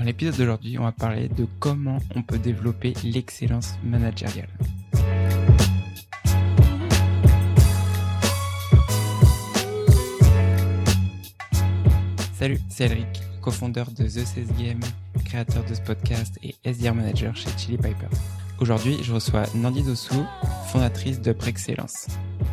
Dans l'épisode d'aujourd'hui, on va parler de comment on peut développer l'excellence managériale. Salut, c'est Elric, cofondeur de The 16 Game, créateur de ce podcast et SDR manager chez Chili Piper. Aujourd'hui, je reçois Nandi Dossou, fondatrice de Prexcellence.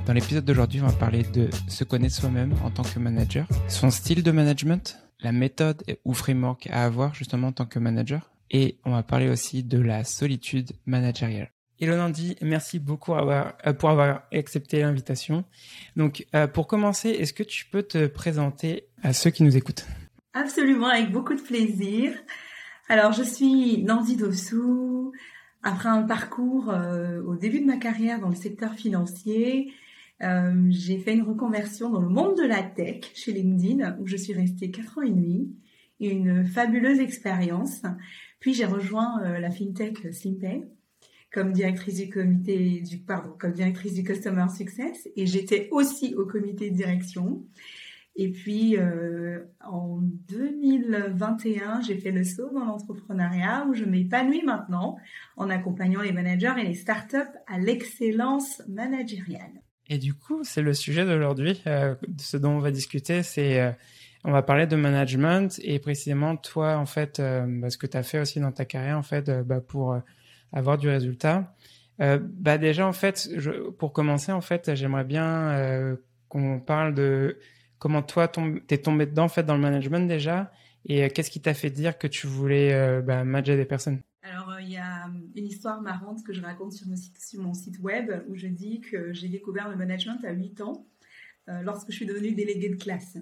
Dans l'épisode d'aujourd'hui, on va parler de se connaître soi-même en tant que manager, son style de management, la méthode ou framework à avoir justement en tant que manager, et on va parler aussi de la solitude managériale. Hello Nandi, merci beaucoup euh, pour avoir accepté l'invitation. Donc, euh, pour commencer, est-ce que tu peux te présenter à ceux qui nous écoutent? Absolument, avec beaucoup de plaisir. Alors, je suis Nandi Dossou. Après un parcours euh, au début de ma carrière dans le secteur financier, j'ai fait une reconversion dans le monde de la tech chez LinkedIn, où je suis restée quatre ans et demi. Une fabuleuse expérience. Puis j'ai rejoint la fintech Simpay comme directrice du comité du pardon, comme directrice du customer success et j'étais aussi au comité de direction. Et puis euh, en 2021, j'ai fait le saut dans l'entrepreneuriat où je m'épanouis maintenant en accompagnant les managers et les startups à l'excellence managériale. Et du coup, c'est le sujet d'aujourd'hui. Euh, ce dont on va discuter, c'est euh, on va parler de management et précisément toi, en fait, bah, ce que tu as fait aussi dans ta carrière, en fait, bah, pour avoir du résultat. Euh, bah déjà en fait, je, pour commencer en fait, j'aimerais bien euh, qu'on parle de comment toi t'es tombé dedans en fait dans le management déjà et euh, qu'est-ce qui t'a fait dire que tu voulais euh, bah, manager des personnes? Alors il y a une histoire marrante que je raconte sur mon site, web où je dis que j'ai découvert le management à 8 ans lorsque je suis devenue déléguée de classe.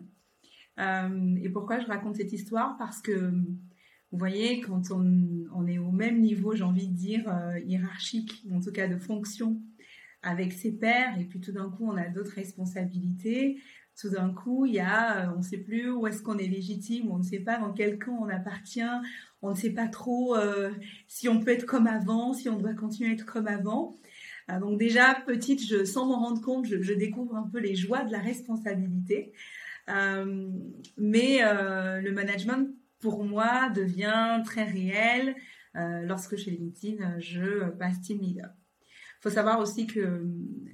et pourquoi je raconte cette histoire? Parce que vous voyez, quand on, est au même niveau, j'ai envie de dire, euh, hiérarchique, en tout cas de fonction, avec ses pairs, et puis tout d'un coup, on a d'autres responsabilités. Tout d'un coup, il y a, euh, on ne sait plus où est-ce qu'on est légitime, on ne sait pas dans quel camp on appartient, on ne sait pas trop euh, si on peut être comme avant, si on doit continuer à être comme avant. donc déjà, petite, je, sans m'en rendre compte, je, découvre un peu les joies de la responsabilité. mais le management pour moi, devient très réel euh, lorsque chez LinkedIn, je passe team leader. Il faut savoir aussi que euh,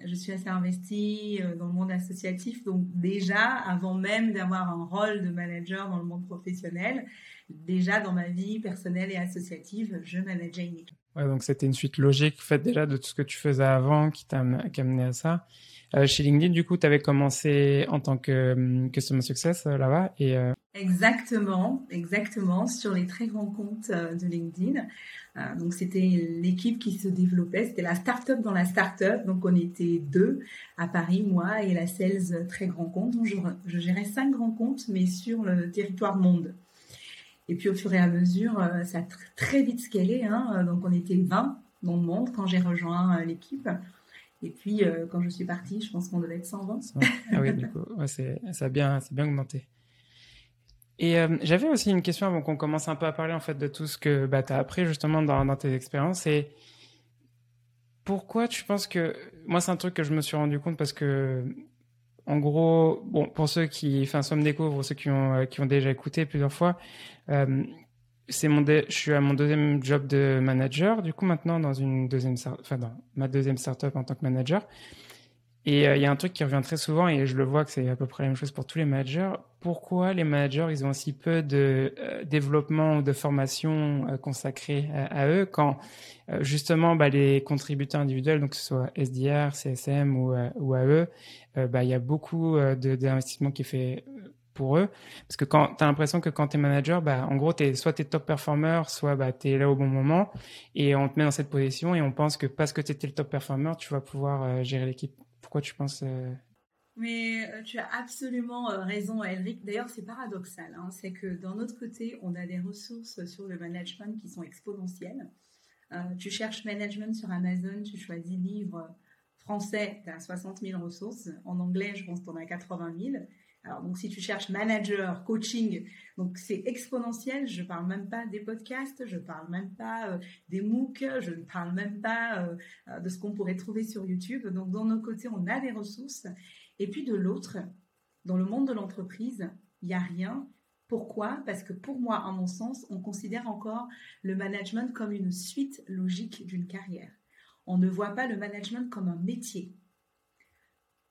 je suis assez investie euh, dans le monde associatif, donc déjà, avant même d'avoir un rôle de manager dans le monde professionnel, déjà dans ma vie personnelle et associative, je manageais une équipe. Ouais, donc c'était une suite logique faite déjà de tout ce que tu faisais avant qui t'a amené à ça. Euh, chez LinkedIn, du coup, tu avais commencé en tant que um, Customer Success euh, là-bas. et euh, Exactement, exactement, sur les très grands comptes de LinkedIn. Donc, c'était l'équipe qui se développait. C'était la start-up dans la start-up. Donc, on était deux à Paris, moi et la sales très grand compte. Donc, je, gérais cinq grands comptes, mais sur le territoire monde. Et puis, au fur et à mesure, ça a très vite scalé. Hein. Donc, on était 20 dans le monde quand j'ai rejoint l'équipe. Et puis, euh, quand je suis partie, je pense qu'on devait être 120. Ah oui, du coup, ça a bien augmenté. Et euh, j'avais aussi une question avant qu'on commence un peu à parler en fait de tout ce que bah, tu as appris justement dans, tes expériences. Et pourquoi tu penses que. Moi, c'est un truc que je me suis rendu compte parce que, en gros, bon, pour ceux qui, enfin, soit me découvrent, ceux qui ont, euh, qui ont déjà écouté plusieurs fois, c'est mon je suis à mon deuxième job de manager du coup maintenant dans une deuxième enfin dans ma deuxième startup en tant que manager et euh, il y a un truc qui revient très souvent et je le vois que c'est à peu près la même chose pour tous les managers pourquoi les managers ils ont aussi peu de euh, développement ou de formation euh, consacrée à, eux quand justement bah, les contributeurs individuels donc que ce soit SDR CSM ou, ou AE bah il y a beaucoup d'investissement qui est fait pour eux. Parce que quand tu as l'impression que quand tu es manager, bah, en gros, es, soit tu es top performer, soit bah, tu es là au bon moment et on te met dans cette position et on pense que parce que tu étais le top performer, tu vas pouvoir gérer l'équipe. Pourquoi tu penses euh... Mais euh, tu as absolument euh, raison, Elric. D'ailleurs, c'est paradoxal. Hein. C'est que d'un autre côté, on a des ressources sur le management qui sont exponentielles. tu cherches management sur Amazon, tu choisis livre français, tu as 60 000 ressources. En anglais, je pense en as 80 000. Alors, donc, si tu cherches manager, coaching, donc c'est exponentiel. Je parle même pas des podcasts, je parle même pas euh, des MOOC, je ne parle même pas euh, de ce qu'on pourrait trouver sur YouTube. Donc, d'un autre côté, on a des ressources. Et puis, de l'autre, dans le monde de l'entreprise, il n'y a rien Pourquoi? Parce que pour moi, à mon sens, on considère encore le management comme une suite logique d'une carrière. On ne voit pas le management comme un métier.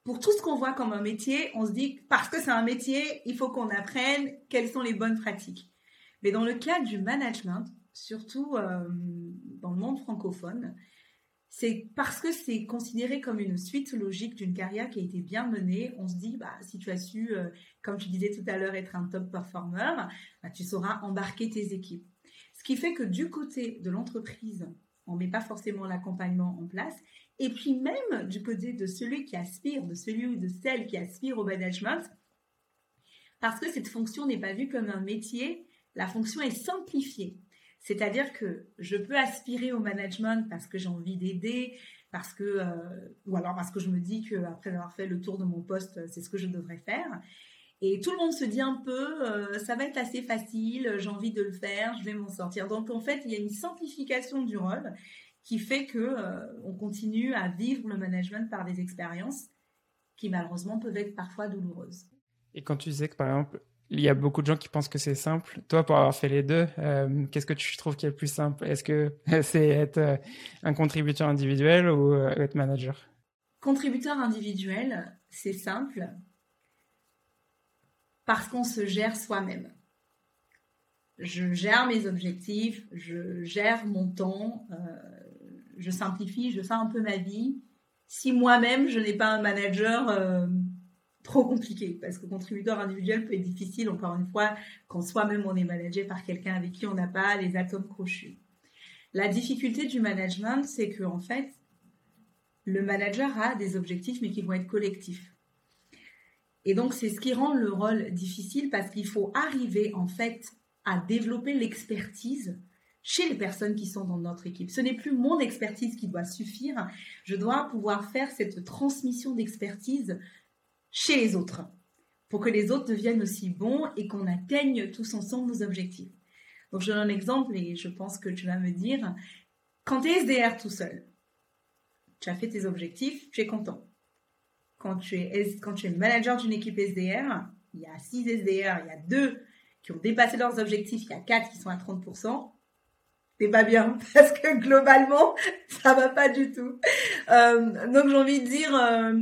Pour tout ce qu'on voit comme un métier, on se dit parce que c'est un métier, il faut qu'on apprenne quelles sont les bonnes pratiques. Mais dans le cas du management, surtout euh, dans le monde francophone, c'est parce que c'est considéré comme une suite logique d'une carrière qui a été bien menée. On se dit, bah, si tu as su, euh, comme tu disais tout à l'heure, être un top performer, bah, tu sauras embarquer tes équipes. Ce qui fait que du côté de l'entreprise, on ne met pas forcément l'accompagnement en place. Et puis même du côté de celui qui aspire, de celui ou de celle qui aspire au management, parce que cette fonction n'est pas vue comme un métier, la fonction est simplifiée. C'est-à-dire que je peux aspirer au management parce que j'ai envie d'aider, parce que, euh, ou alors parce que je me dis qu'après avoir fait le tour de mon poste, c'est ce que je devrais faire. Et tout le monde se dit un peu, euh, ça va être assez facile, j'ai envie de le faire, je vais m'en sortir. Donc en fait, il y a une simplification du rôle qui fait que euh, on continue à vivre le management par des expériences qui malheureusement peuvent être parfois douloureuses. Et quand tu disais que par exemple il y a beaucoup de gens qui pensent que c'est simple. Toi, pour avoir fait les deux, euh, qu'est-ce que tu trouves qui est le plus simple? Est-ce que c'est être euh, un contributeur individuel ou être manager? Contributeur individuel, c'est simple parce qu'on se gère soi-même. Je gère mes objectifs, je gère mon temps, je simplifie, je fais un peu ma vie. Si moi-même, je n'ai pas un manager trop compliqué parce que contributeur individuel peut être difficile, encore une fois, quand soi-même on est managé par quelqu'un avec qui on n'a pas les atomes crochus. La difficulté du management, c'est que en fait, le manager a des objectifs mais qui vont être collectifs. Et donc c'est ce qui rend le rôle difficile parce qu'il faut arriver en fait à développer l'expertise chez les personnes qui sont dans notre équipe. Ce n'est plus mon expertise qui doit suffire, je dois pouvoir faire cette transmission d'expertise chez les autres, pour que les autres deviennent aussi bons et qu'on atteigne tous ensemble nos objectifs. Donc je donne un exemple et je pense que tu vas me dire, quand tu es SDR tout seul, tu as fait tes objectifs, tu es content. Quand tu es, quand tu es manager d'une équipe SDR, il y a 6 SDR, il y a 2 qui ont dépassé leurs objectifs, il y a 4 qui sont à 30%, t'es pas bien parce que globalement, ça va pas du tout. Euh, donc j'ai envie de dire, euh,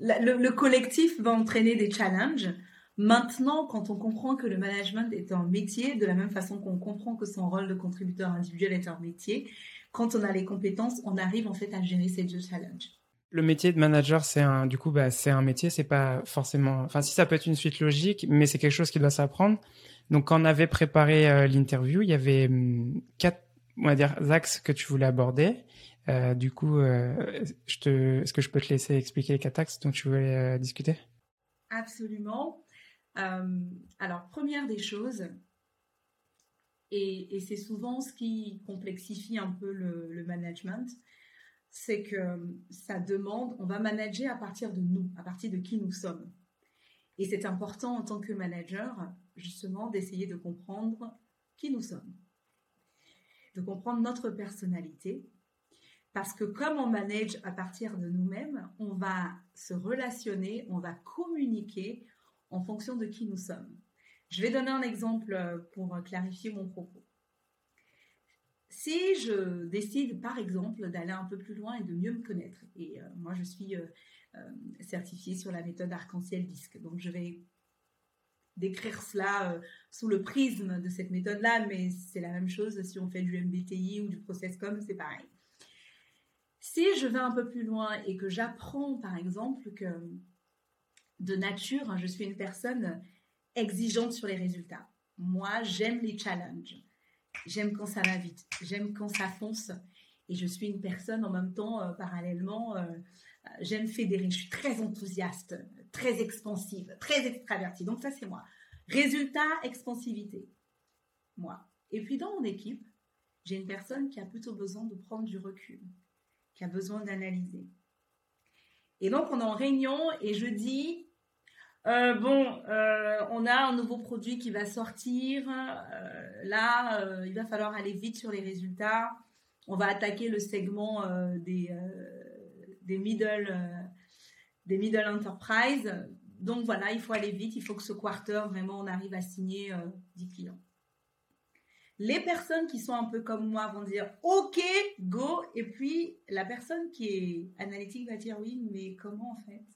le, collectif va entraîner des challenges. Maintenant, quand on comprend que le management est un métier, de la même façon qu'on comprend que son rôle de contributeur individuel est un métier, quand on a les compétences, on arrive en fait à gérer ces deux challenges. Le métier de manager, c'est un, du coup, bah, c'est un métier, c'est pas forcément, enfin, si ça peut être une suite logique, mais c'est quelque chose qui doit s'apprendre. Donc, quand on avait préparé euh, l'interview, il y avait hum, quatre, on va dire, axes que tu voulais aborder. Euh, du coup, euh, est-ce que je peux te laisser expliquer les quatre dont tu voulais euh, discuter? Absolument. alors, première des choses, et, c'est souvent ce qui complexifie un peu le, management, c'est que ça demande, on va manager à partir de nous, à partir de qui nous sommes. Et c'est important en tant que manager, justement, d'essayer de comprendre qui nous sommes, de comprendre notre personnalité, parce que comme on manage à partir de nous-mêmes, on va se relationner, on va communiquer en fonction de qui nous sommes. Je vais donner un exemple euh, pour clarifier mon propos. Si je décide, par exemple, d'aller un peu plus loin et de mieux me connaître, et euh, moi je suis euh, certifiée sur la méthode arc-en-ciel disque, donc je vais décrire cela sous le prisme de cette méthode-là, mais c'est la même chose si on fait du MBTI ou du process.com, c'est pareil. Si je vais un peu plus loin et que j'apprends, par exemple, que de nature, hein, je suis une personne exigeante sur les résultats. Moi, j'aime les challenges. J'aime quand ça va vite. J'aime quand ça fonce. Et je suis une personne en même temps, euh, parallèlement, euh, j'aime fédérer. Je suis très enthousiaste, très expansive, très extravertie. Donc ça, c'est moi. Résultat, expansivité. Moi. Et puis dans mon équipe, j'ai une personne qui a plutôt besoin de prendre du recul qui a besoin d'analyser. Et donc, on est en réunion et je dis, euh, bon, euh, on a un nouveau produit qui va sortir. Euh, là, il va falloir aller vite sur les résultats. On va attaquer le segment des, des, middle, des middle enterprise. donc voilà, il faut aller vite. Il faut que ce quarter, vraiment, on arrive à signer 10 clients. Les personnes qui sont un peu comme moi vont dire OK, go. Et puis la personne qui est analytique va dire oui, mais comment en fait?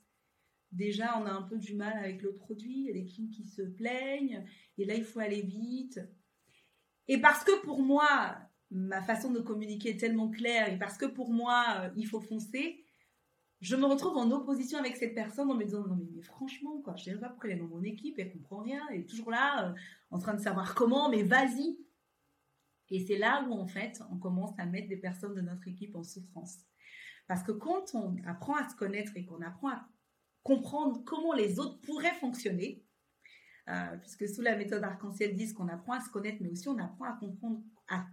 Déjà, on a un peu du mal avec le produit, il y a des clients qui se plaignent, et là, il faut aller vite. Et parce que pour moi, ma façon de communiquer est tellement claire, et parce que pour moi, euh, il faut foncer, je me retrouve en opposition avec cette personne en me disant non mais, franchement quoi, je sais pas pourquoi elle est dans mon équipe, elle comprend rien, elle est toujours là euh, en train de savoir comment, mais vas-y. Et c'est là où, en fait, on commence à mettre des personnes de notre équipe en souffrance. Parce que quand on apprend à se connaître et qu'on apprend à comprendre comment les autres pourraient fonctionner, euh, puisque sous la méthode arc-en-ciel disent qu'on apprend à se connaître, mais aussi on apprend à comprendre, à,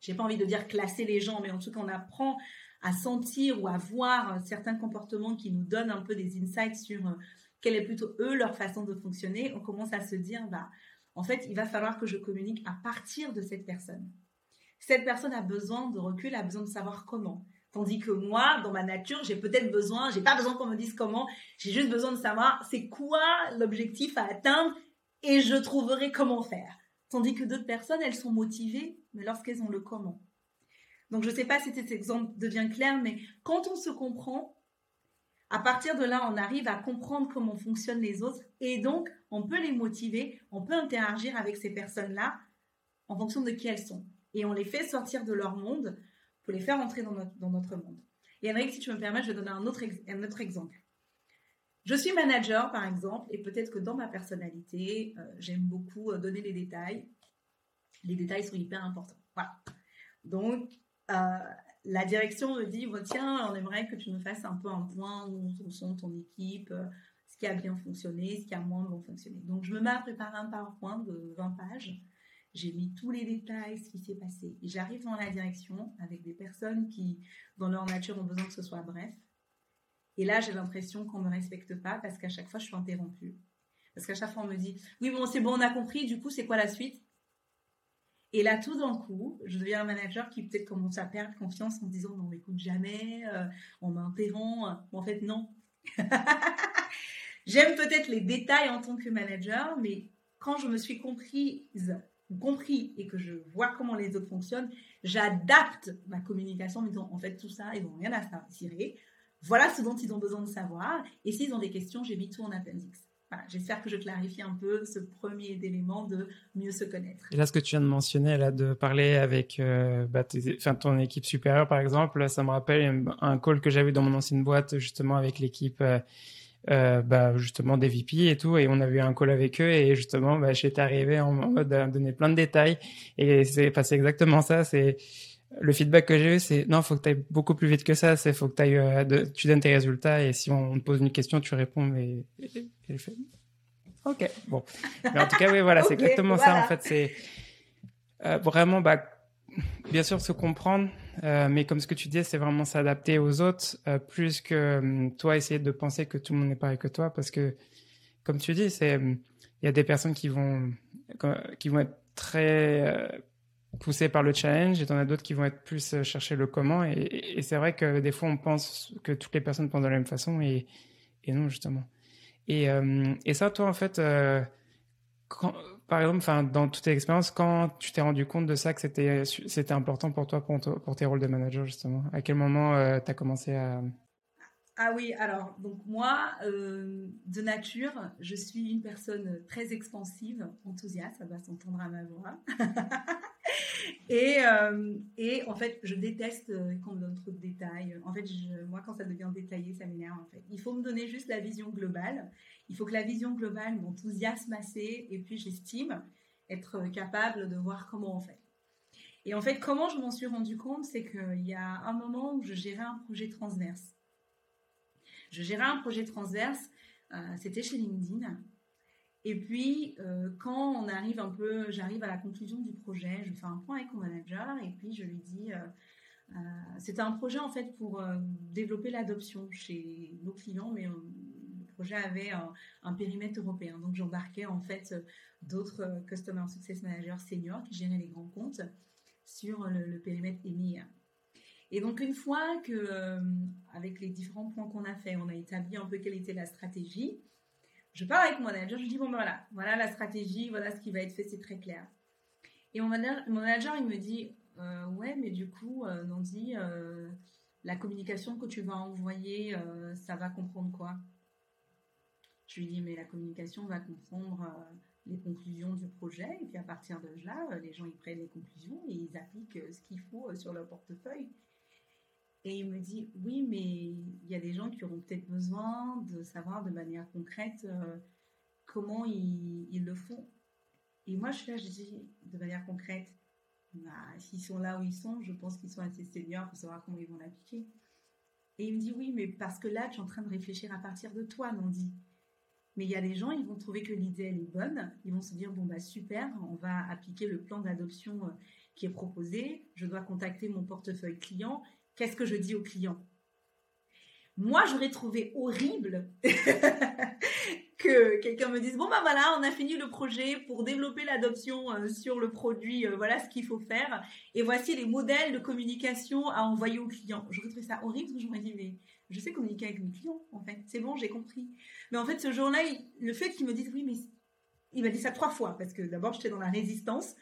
j'ai pas envie de dire classer les gens, mais en tout cas on apprend à sentir ou à voir certains comportements qui nous donnent un peu des insights sur euh, quelle est plutôt eux leur façon de fonctionner. On commence à se dire, bah, en fait, il va falloir que je communique à partir de cette personne. Cette personne a besoin de recul, a besoin de savoir comment. Tandis que moi, dans ma nature, j'ai peut-être besoin, j'ai pas besoin qu'on me dise comment, j'ai juste besoin de savoir c'est quoi l'objectif à atteindre et je trouverai comment faire. Tandis que d'autres personnes, elles sont motivées, mais lorsqu'elles ont le comment. Donc je sais pas si cet exemple devient clair, mais quand on se comprend, à partir de là, on arrive à comprendre comment fonctionnent les autres et donc on peut les motiver, on peut interagir avec ces personnes-là en fonction de qui elles sont. Et on les fait sortir de leur monde pour les faire entrer dans notre, monde. Et Henrik, si tu me permets, je vais donner un autre, exemple. Je suis manager, par exemple, et peut-être que dans ma personnalité, euh, j'aime beaucoup euh, donner les détails. Les détails sont hyper importants. Voilà. Donc, la direction me dit tiens, on aimerait que tu me fasses un peu un point où sont ton équipe, euh, ce qui a bien fonctionné, ce qui a moins bien fonctionné. Donc, je me mets à préparer un PowerPoint de 20 pages. J'ai mis tous les détails, ce qui s'est passé. J'arrive dans la direction avec des personnes qui, dans leur nature, ont besoin que ce soit bref. Et là, j'ai l'impression qu'on ne me respecte pas parce qu'à chaque fois, je suis interrompue. Parce qu'à chaque fois, on me dit Oui, bon, c'est bon, on a compris, du coup, c'est quoi la suite? Et là, tout d'un coup, je deviens un manager qui peut-être commence à perdre confiance en disant on m'écoute jamais, euh, on m'interrompt. en fait, non. J'aime peut-être les détails en tant que manager, mais quand je me suis comprise, compris et que je vois comment les autres fonctionnent, j'adapte ma communication en me disant en fait tout ça, ils n'ont rien à tirer. Voilà ce dont ils ont besoin de savoir. Et s'ils ont des questions, j'ai mis tout en appendix. J'espère que je clarifie un peu ce premier élément de mieux se connaître. Et là, ce que tu viens de mentionner, là, de parler avec euh, bah, ton équipe supérieure, par exemple, ça me rappelle un call que j'avais dans mon ancienne boîte, justement, avec l'équipe, euh, euh, bah, justement, des VP et tout. Et on avait eu un call avec eux. Et justement, bah, j'étais arrivé en, mode à donner plein de détails. Et c'est passé exactement ça. C'est le feedback que j'ai eu, c'est non, faut que tu ailles beaucoup plus vite que ça. C'est faut que tu euh, tu donnes tes résultats et si on te pose une question, tu réponds. Fait, ok, bon. Mais en tout cas, oui, voilà, c'est exactement ça. En fait, c'est euh, vraiment, bah, bien sûr, se comprendre, euh, mais comme ce que tu dis, c'est vraiment s'adapter aux autres, euh, plus que hum, toi essayer de penser que tout le monde n'est pareil que toi, parce que, comme tu dis, c'est hum, il y a des personnes qui vont qui vont être très poussés par le challenge et t'en as d'autres qui vont être plus chercher le comment et, c'est vrai que des fois on pense que toutes les personnes pensent de la même façon et, et non justement et, euh, et ça toi en fait euh, par exemple dans toute tes expériences quand tu t'es rendu compte de ça que c'était c'était important pour toi pour, tes rôles de manager justement à quel moment tu as commencé à ah oui, alors, donc moi, de nature, je suis une personne très expansive, enthousiaste, ça va s'entendre à ma voix. et, euh, et en fait, je déteste euh, qu'on me donne trop de détails. En fait, moi, quand ça devient détaillé, ça m'énerve. En fait, il faut me donner juste la vision globale. Il faut que la vision globale m'enthousiasme assez, et puis j'estime être capable de voir comment on fait. Et en fait, comment je m'en suis rendu compte, c'est qu'il y a un moment où je gérais un projet transverse. Je gérais un projet transverse, euh, c'était chez LinkedIn. Et puis, euh, quand on arrive un peu, j'arrive à la conclusion du projet, je fais un point avec mon manager et puis je lui dis, euh, c'était un projet en fait pour développer l'adoption chez nos clients, mais le projet avait un, périmètre européen. Donc, j'embarquais en fait d'autres Customer Success Managers seniors qui géraient les grands comptes sur le, périmètre EMEA. Et donc une fois que, euh, avec les différents points qu'on a fait, on a établi un peu quelle était la stratégie, je parle avec mon manager, je dis bon ben voilà, voilà la stratégie, voilà ce qui va être fait, c'est très clair. Et mon manager, mon manager il me dit euh, ouais mais du coup euh, Nandi, la communication que tu vas envoyer, ça va comprendre quoi? Je lui dis mais la communication va comprendre les conclusions du projet et puis à partir de là, les gens ils prennent les conclusions et ils appliquent ce qu'il faut sur leur portefeuille. Et il me dit, oui, mais il y a des gens qui auront peut-être besoin de savoir de manière concrète euh, comment ils, le font. Et moi, je fais, je dis, de manière concrète, bah, s'ils sont là où ils sont, je pense qu'ils sont assez seniors pour savoir comment ils vont l'appliquer. Et il me dit, oui, mais parce que là, tu es en train de réfléchir à partir de toi, Nandi. Mais il y a des gens, ils vont trouver que l'idée, elle est bonne. Ils vont se dire, bon, bah super, on va appliquer le plan d'adoption euh, qui est proposé. Je dois contacter mon portefeuille client qu'est-ce que je dis aux clients? Moi, j'aurais trouvé horrible que quelqu'un me dise bon ben voilà, on a fini le projet pour développer l'adoption euh, sur le produit, euh, voilà ce qu'il faut faire et voici les modèles de communication à envoyer aux clients. J'aurais trouvé ça horrible parce que j'aurais dit mais je sais communiquer avec mes clients en fait, c'est bon, j'ai compris. Mais en fait, ce jour-là, le fait qu'il me dise oui mais il m'a dit ça trois fois parce que d'abord j'étais dans la résistance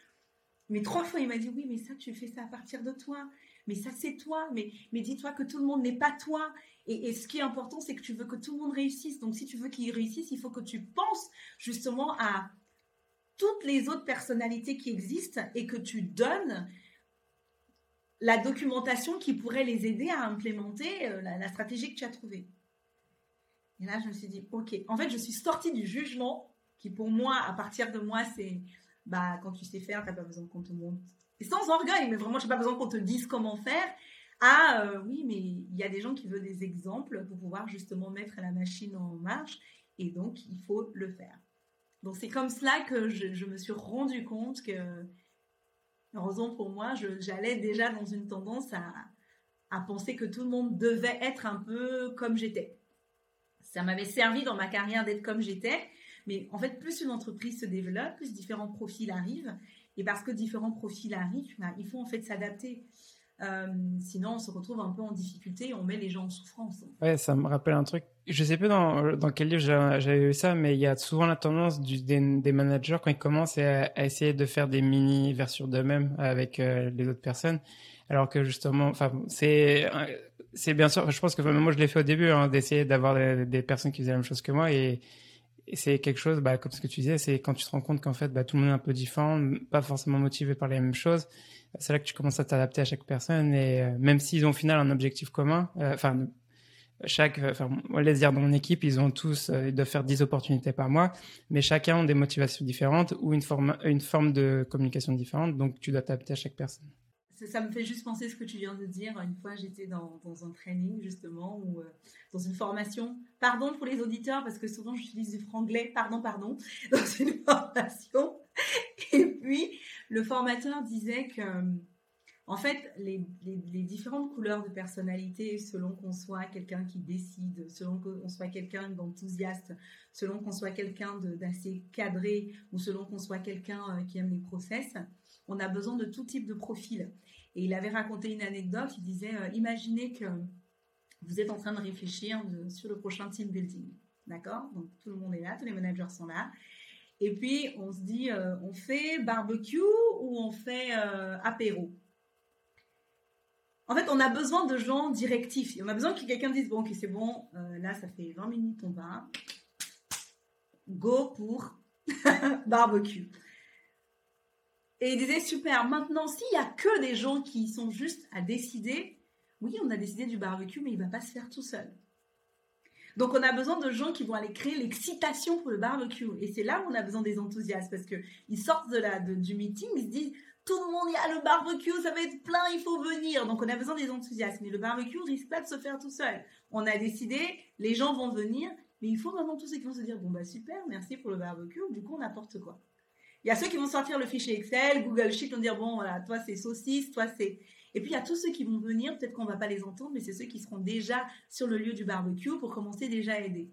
mais trois fois, il m'a dit, oui, mais ça, tu fais ça à partir de toi. Mais ça, c'est toi. Mais, mais dis-toi que tout le monde n'est pas toi. Et, ce qui est important, c'est que tu veux que tout le monde réussisse. Donc, si tu veux qu'il réussisse, il faut que tu penses justement à toutes les autres personnalités qui existent et que tu donnes la documentation qui pourrait les aider à implémenter euh, la, la stratégie que tu as trouvée. Et là, je me suis dit, OK. En fait, je suis sortie du jugement qui, pour moi, à partir de moi, c'est bah, quand tu sais faire, tu n'as pas besoin qu'on te montre. Sans orgueil, mais vraiment, je n'ai pas besoin qu'on te dise comment faire. Ah euh, oui, mais il y a des gens qui veulent des exemples pour pouvoir justement mettre la machine en marche. Et donc, il faut le faire. Donc, c'est comme cela que je, me suis rendu compte que, heureusement pour moi, j'allais déjà dans une tendance à penser que tout le monde devait être un peu comme j'étais. Ça m'avait servi dans ma carrière d'être comme j'étais, mais en fait, plus une entreprise se développe, plus différents profils arrivent. Et parce que différents profils arrivent, bah, il faut en fait s'adapter. Euh, sinon, on se retrouve un peu en difficulté et on met les gens en souffrance. Ouais, ça me rappelle un truc. Je sais plus dans, dans quel livre j'avais vu ça, mais il y a souvent la tendance des, managers quand ils commencent à, essayer de faire des mini versions d'eux-mêmes avec euh, les autres personnes, alors que justement, c'est c'est bien sûr. Je pense que moi je l'ai fait au début, hein, d'essayer d'avoir des, personnes qui faisaient la même chose que moi et c'est quelque chose, bah, comme ce que tu disais, c'est quand tu te rends compte qu'en fait, bah, tout le monde est un peu différent, pas forcément motivé par les mêmes choses. C'est là que tu commences à t'adapter à chaque personne. Et euh, même s'ils ont au final un objectif commun, euh, enfin, chaque, enfin, on laisse dire dans mon équipe, ils ont tous, euh, ils doivent faire 10 opportunités par mois, mais chacun a des motivations différentes ou une forme, une forme de communication différente. Donc, tu dois t'adapter à chaque personne ça, me fait juste penser ce que tu viens de dire. Une fois, j'étais dans, un training, justement, ou euh, dans une formation. Pardon pour les auditeurs, parce que souvent, j'utilise du franglais. Pardon, pardon. Dans une formation. Et puis, le formateur disait que, en fait, les, différentes couleurs de personnalité, selon qu'on soit quelqu'un qui décide, selon qu'on soit quelqu'un d'enthousiaste, selon qu'on soit quelqu'un d'assez cadré, ou selon qu'on soit quelqu'un euh, qui aime les process, on a besoin de tout type de profil. Et il avait raconté une anecdote, il disait, euh, imaginez que vous êtes en train de réfléchir sur le prochain team building. D'accord? Donc tout le monde est là, tous les managers sont là. Et puis on se dit, euh, on fait barbecue ou on fait euh, apéro? En fait, on a besoin de gens directifs. On a besoin que quelqu'un dise, bon, ok, c'est bon, là, ça fait 20 minutes, on va. Go pour barbecue. Et il disait, super, maintenant, s'il y a que des gens qui sont juste à décider, oui, on a décidé du barbecue, mais il va pas se faire tout seul. Donc, on a besoin de gens qui vont aller créer l'excitation pour le barbecue. Et c'est là où on a besoin des enthousiastes, parce que ils sortent de la, du meeting, ils se disent, tout le monde, y a le barbecue, ça va être plein, il faut venir. Donc, on a besoin des enthousiastes. Mais le barbecue risque pas de se faire tout seul. On a décidé, les gens vont venir, mais il faut maintenant tous ceux qui vont se dire, bon, bah, super, merci pour le barbecue, du coup, on apporte quoi? Il y a ceux qui vont sortir le fichier Excel, Google Sheet, vont dire bon voilà, toi c'est saucisse, toi c'est. Et puis il y a tous ceux qui vont venir, peut-être qu'on va pas les entendre, mais c'est ceux qui seront déjà sur le lieu du barbecue pour commencer déjà à aider.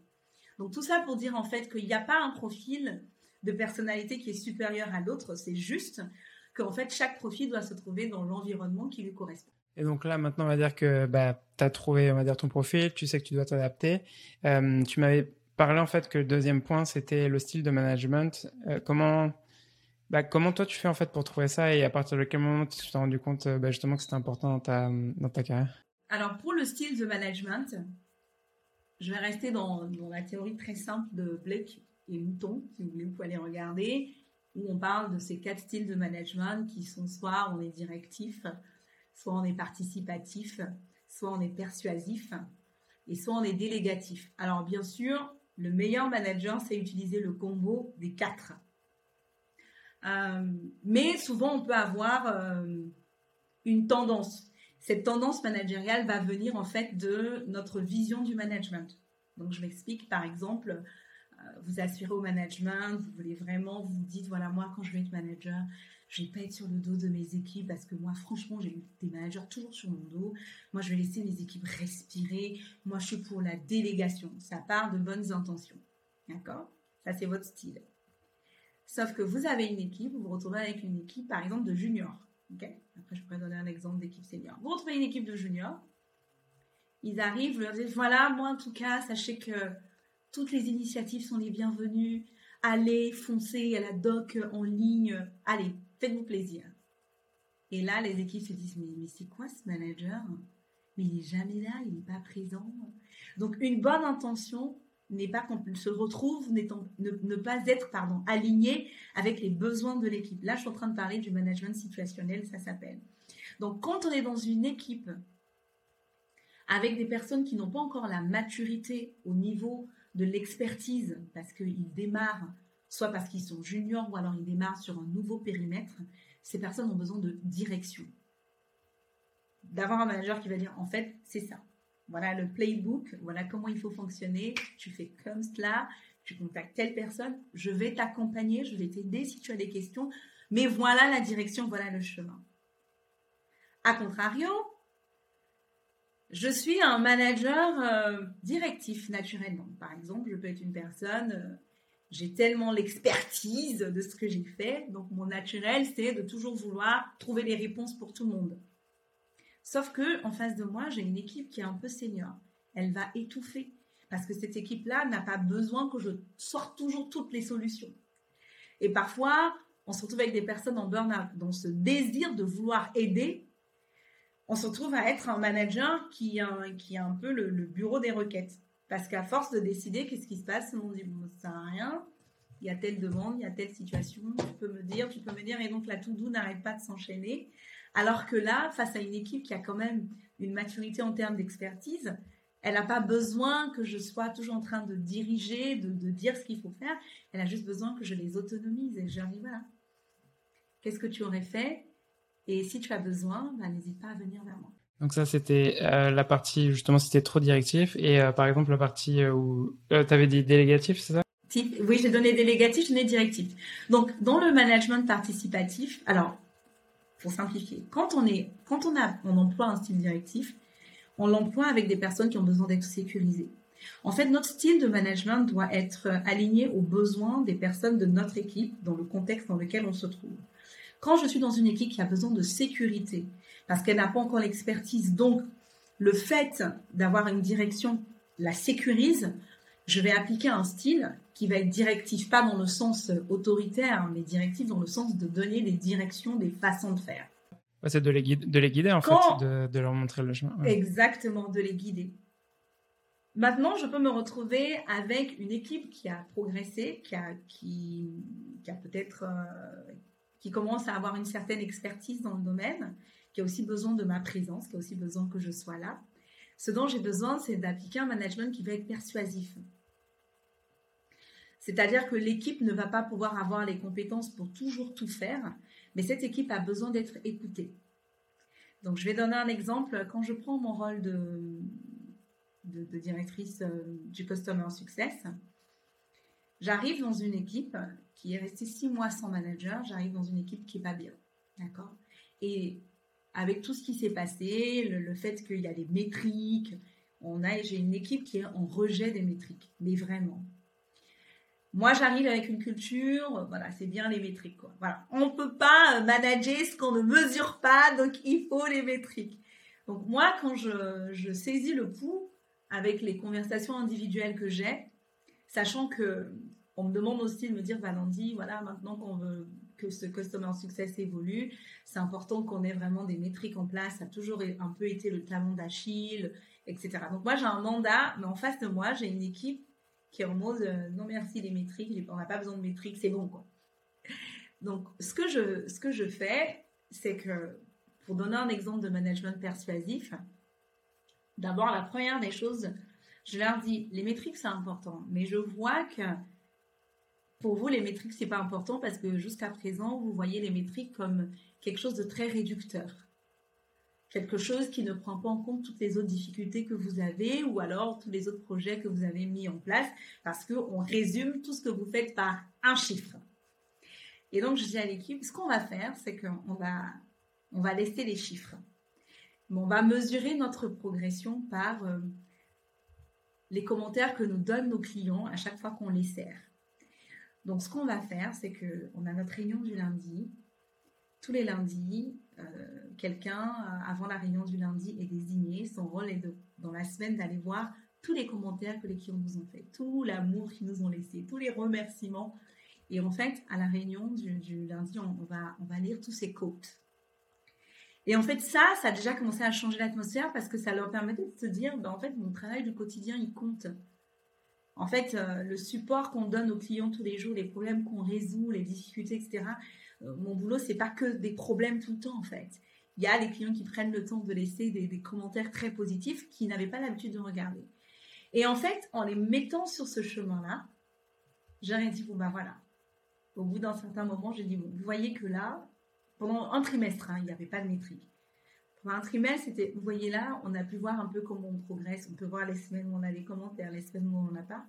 Donc tout ça pour dire en fait qu'il n'y a pas un profil de personnalité qui est supérieur à l'autre, c'est juste qu'en fait chaque profil doit se trouver dans l'environnement qui lui correspond. Et donc là, maintenant, on va dire que bah, tu as trouvé, on va dire, ton profil, tu sais que tu dois t'adapter. Euh, tu m'avais parlé en fait que le deuxième point, c'était le style de management. Euh, comment, bah, comment toi tu fais en fait pour trouver ça et à partir de quel moment tu t'es rendu compte bah, justement que c'était important dans ta, dans ta carrière? Alors pour le style de management, je vais rester dans, dans la théorie très simple de Blake et Mouton, si vous voulez, vous pouvez aller regarder, où on parle de ces quatre styles de management qui sont soit on est directif, soit on est participatif, soit on est persuasif, et soit on est délégatif. Alors bien sûr, le meilleur manager, c'est utiliser le combo des quatre. Euh, mais souvent, on peut avoir euh, une tendance. Cette tendance managériale va venir en fait de notre vision du management. Donc, je m'explique. Par exemple, euh, vous assurez au management, vous voulez vraiment, vous vous dites, voilà, moi, quand je vais être manager, je vais pas être sur le dos de mes équipes parce que moi, franchement, j'ai des managers toujours sur mon dos. Moi, je vais laisser mes équipes respirer. Moi, je suis pour la délégation. Ça part de bonnes intentions. D'accord? Ça, c'est votre style. Sauf que vous avez une équipe, vous vous retrouvez avec une équipe, par exemple, de juniors. Après, je pourrais donner un exemple d'équipe senior. Vous retrouvez une équipe de juniors. Ils arrivent, vous leur dites, voilà, moi, en tout cas, sachez que toutes les initiatives sont les bienvenues. Allez, foncez à la doc en ligne. Allez, faites-vous plaisir. Et là, les équipes se disent, mais, mais c'est quoi ce manager? Mais il n'est jamais là, il n'est pas présent. Donc, une bonne intention n'est pas se retrouve ne, ne, pas être pardon aligné avec les besoins de l'équipe. Là, je suis en train de parler du management situationnel, ça s'appelle. Donc, quand on est dans une équipe avec des personnes qui n'ont pas encore la maturité au niveau de l'expertise, parce qu'ils démarrent, soit parce qu'ils sont juniors ou alors ils démarrent sur un nouveau périmètre, ces personnes ont besoin de direction. D'avoir un manager qui va dire, en fait, c'est ça voilà le playbook, voilà comment il faut fonctionner. Tu fais comme cela, tu contactes telle personne, je vais t'accompagner, je vais t'aider si tu as des questions, mais voilà la direction, voilà le chemin. A contrario, je suis un manager euh, directif naturellement. Par exemple, je peux être une personne, euh, j'ai tellement l'expertise de ce que j'ai fait, donc mon naturel, c'est de toujours vouloir trouver les réponses pour tout le monde. Sauf que en face de moi, j'ai une équipe qui est un peu senior. Elle va étouffer parce que cette équipe-là n'a pas besoin que je sorte toujours toutes les solutions. Et parfois, on se retrouve avec des personnes en burn-out, dans ce désir de vouloir aider. On se retrouve à être un manager qui a, qui a un peu le, bureau des requêtes. Parce qu'à force de décider, qu'est-ce qui se passe? On dit, bon, ça sert rien. Il y a telle demande, il y a telle situation, tu peux me dire, tu peux me dire. Et donc, la to-do n'arrête pas de s'enchaîner. Alors que là, face à une équipe qui a quand même une maturité en termes d'expertise, elle n'a pas besoin que je sois toujours en train de diriger, de, dire ce qu'il faut faire. Elle a juste besoin que je les autonomise et dis voilà, qu'est-ce que tu aurais fait? Et si tu as besoin, bah, n'hésite pas à venir vers moi. Donc ça, c'était euh, la partie, justement, c'était trop directif. Et euh, par exemple, la partie euh, où tu avais dit délégatif, c'est ça? Oui, j'ai donné délégatif, j'ai donné directif. Donc, dans le management participatif, alors, pour simplifier. Quand on est, quand on a, on emploie un style directif, on l'emploie avec des personnes qui ont besoin d'être sécurisées. En fait, notre style de management doit être aligné aux besoins des personnes de notre équipe dans le contexte dans lequel on se trouve. Quand je suis dans une équipe qui a besoin de sécurité, parce qu'elle n'a pas encore l'expertise, donc le fait d'avoir une direction la sécurise, je vais appliquer un style qui va être directif, pas dans le sens autoritaire, mais directif dans le sens de donner des directions, des façons de faire. c'est de les, guider, de les guider en fait, de, leur montrer le chemin. Exactement, de les guider. Maintenant, je peux me retrouver avec une équipe qui a progressé, qui a, qui, a peut-être, euh, qui commence à avoir une certaine expertise dans le domaine, qui a aussi besoin de ma présence, qui a aussi besoin que je sois là. Ce dont j'ai besoin, c'est d'appliquer un management qui va être persuasif. C'est-à-dire que l'équipe ne va pas pouvoir avoir les compétences pour toujours tout faire, mais cette équipe a besoin d'être écoutée. Donc, je vais donner un exemple. Quand je prends mon rôle de, directrice euh, du Customer Success, j'arrive dans une équipe qui est restée six mois sans manager, j'arrive dans une équipe qui pas bien. Et avec tout ce qui s'est passé, le, fait qu'il y a des métriques, j'ai une équipe qui est en rejet des métriques, mais vraiment. Moi, j'arrive avec une culture, voilà, c'est bien les métriques. Voilà. On peut pas euh, manager ce qu'on ne mesure pas, donc il faut les métriques. Donc moi, quand je, saisis le pouls avec les conversations individuelles que j'ai, sachant que on me demande aussi de me dire, Valendy, voilà, maintenant qu'on veut que ce customer success évolue, c'est important qu'on ait vraiment des métriques en place. Ça a toujours un peu été le talon d'Achille, etc. Donc moi, j'ai un mandat, mais en face de moi, j'ai une équipe qui est en mode, euh, non merci les métriques, on n'a pas besoin de métriques, c'est bon, quoi. Donc, ce que je, ce que je fais, c'est que pour donner un exemple de management persuasif, d'abord, la première des choses, je leur dis, les métriques, c'est important, mais je vois que pour vous, les métriques, c'est pas important parce que jusqu'à présent, vous voyez les métriques comme quelque chose de très réducteur. Quelque chose qui ne prend pas en compte toutes les autres difficultés que vous avez ou alors tous les autres projets que vous avez mis en place parce qu'on résume tout ce que vous faites par un chiffre. Et donc, je dis à l'équipe, ce qu'on va faire, c'est qu'on va on va laisser les chiffres. on va mesurer notre progression par euh, les commentaires que nous donnent nos clients à chaque fois qu'on les sert. Donc, ce qu'on va faire, c'est qu'on a notre réunion du lundi. Tous les lundis, euh, quelqu'un, euh, avant la réunion du lundi, est désigné. Son rôle est de, dans la semaine d'aller voir tous les commentaires que les clients nous ont fait, tout l'amour qu'ils nous ont laissé, tous les remerciements. Et en fait, à la réunion du, lundi, on, va, on va lire tous ces quotes. Et en fait, ça, ça a déjà commencé à changer l'atmosphère parce que ça leur permettait de se dire, ben, en fait, mon travail du quotidien, il compte. En fait, euh, le support qu'on donne aux clients tous les jours, les problèmes qu'on résout, les difficultés, etc. Euh, mon boulot, c'est pas que des problèmes tout le temps, en fait. Il y a les clients qui prennent le temps de laisser des, commentaires très positifs qui n'avaient pas l'habitude de regarder. Et en fait, en les mettant sur ce chemin-là, j'ai dit, bon ben voilà. Au bout d'un certain moment, j'ai dit, bon, vous voyez que là, pendant un trimestre, hein, il n'y avait pas de métrique. Pendant un trimestre, c'était, vous voyez là, on a pu voir un peu comment on progresse. On peut voir les semaines où on a des commentaires, les semaines où on n'en a pas.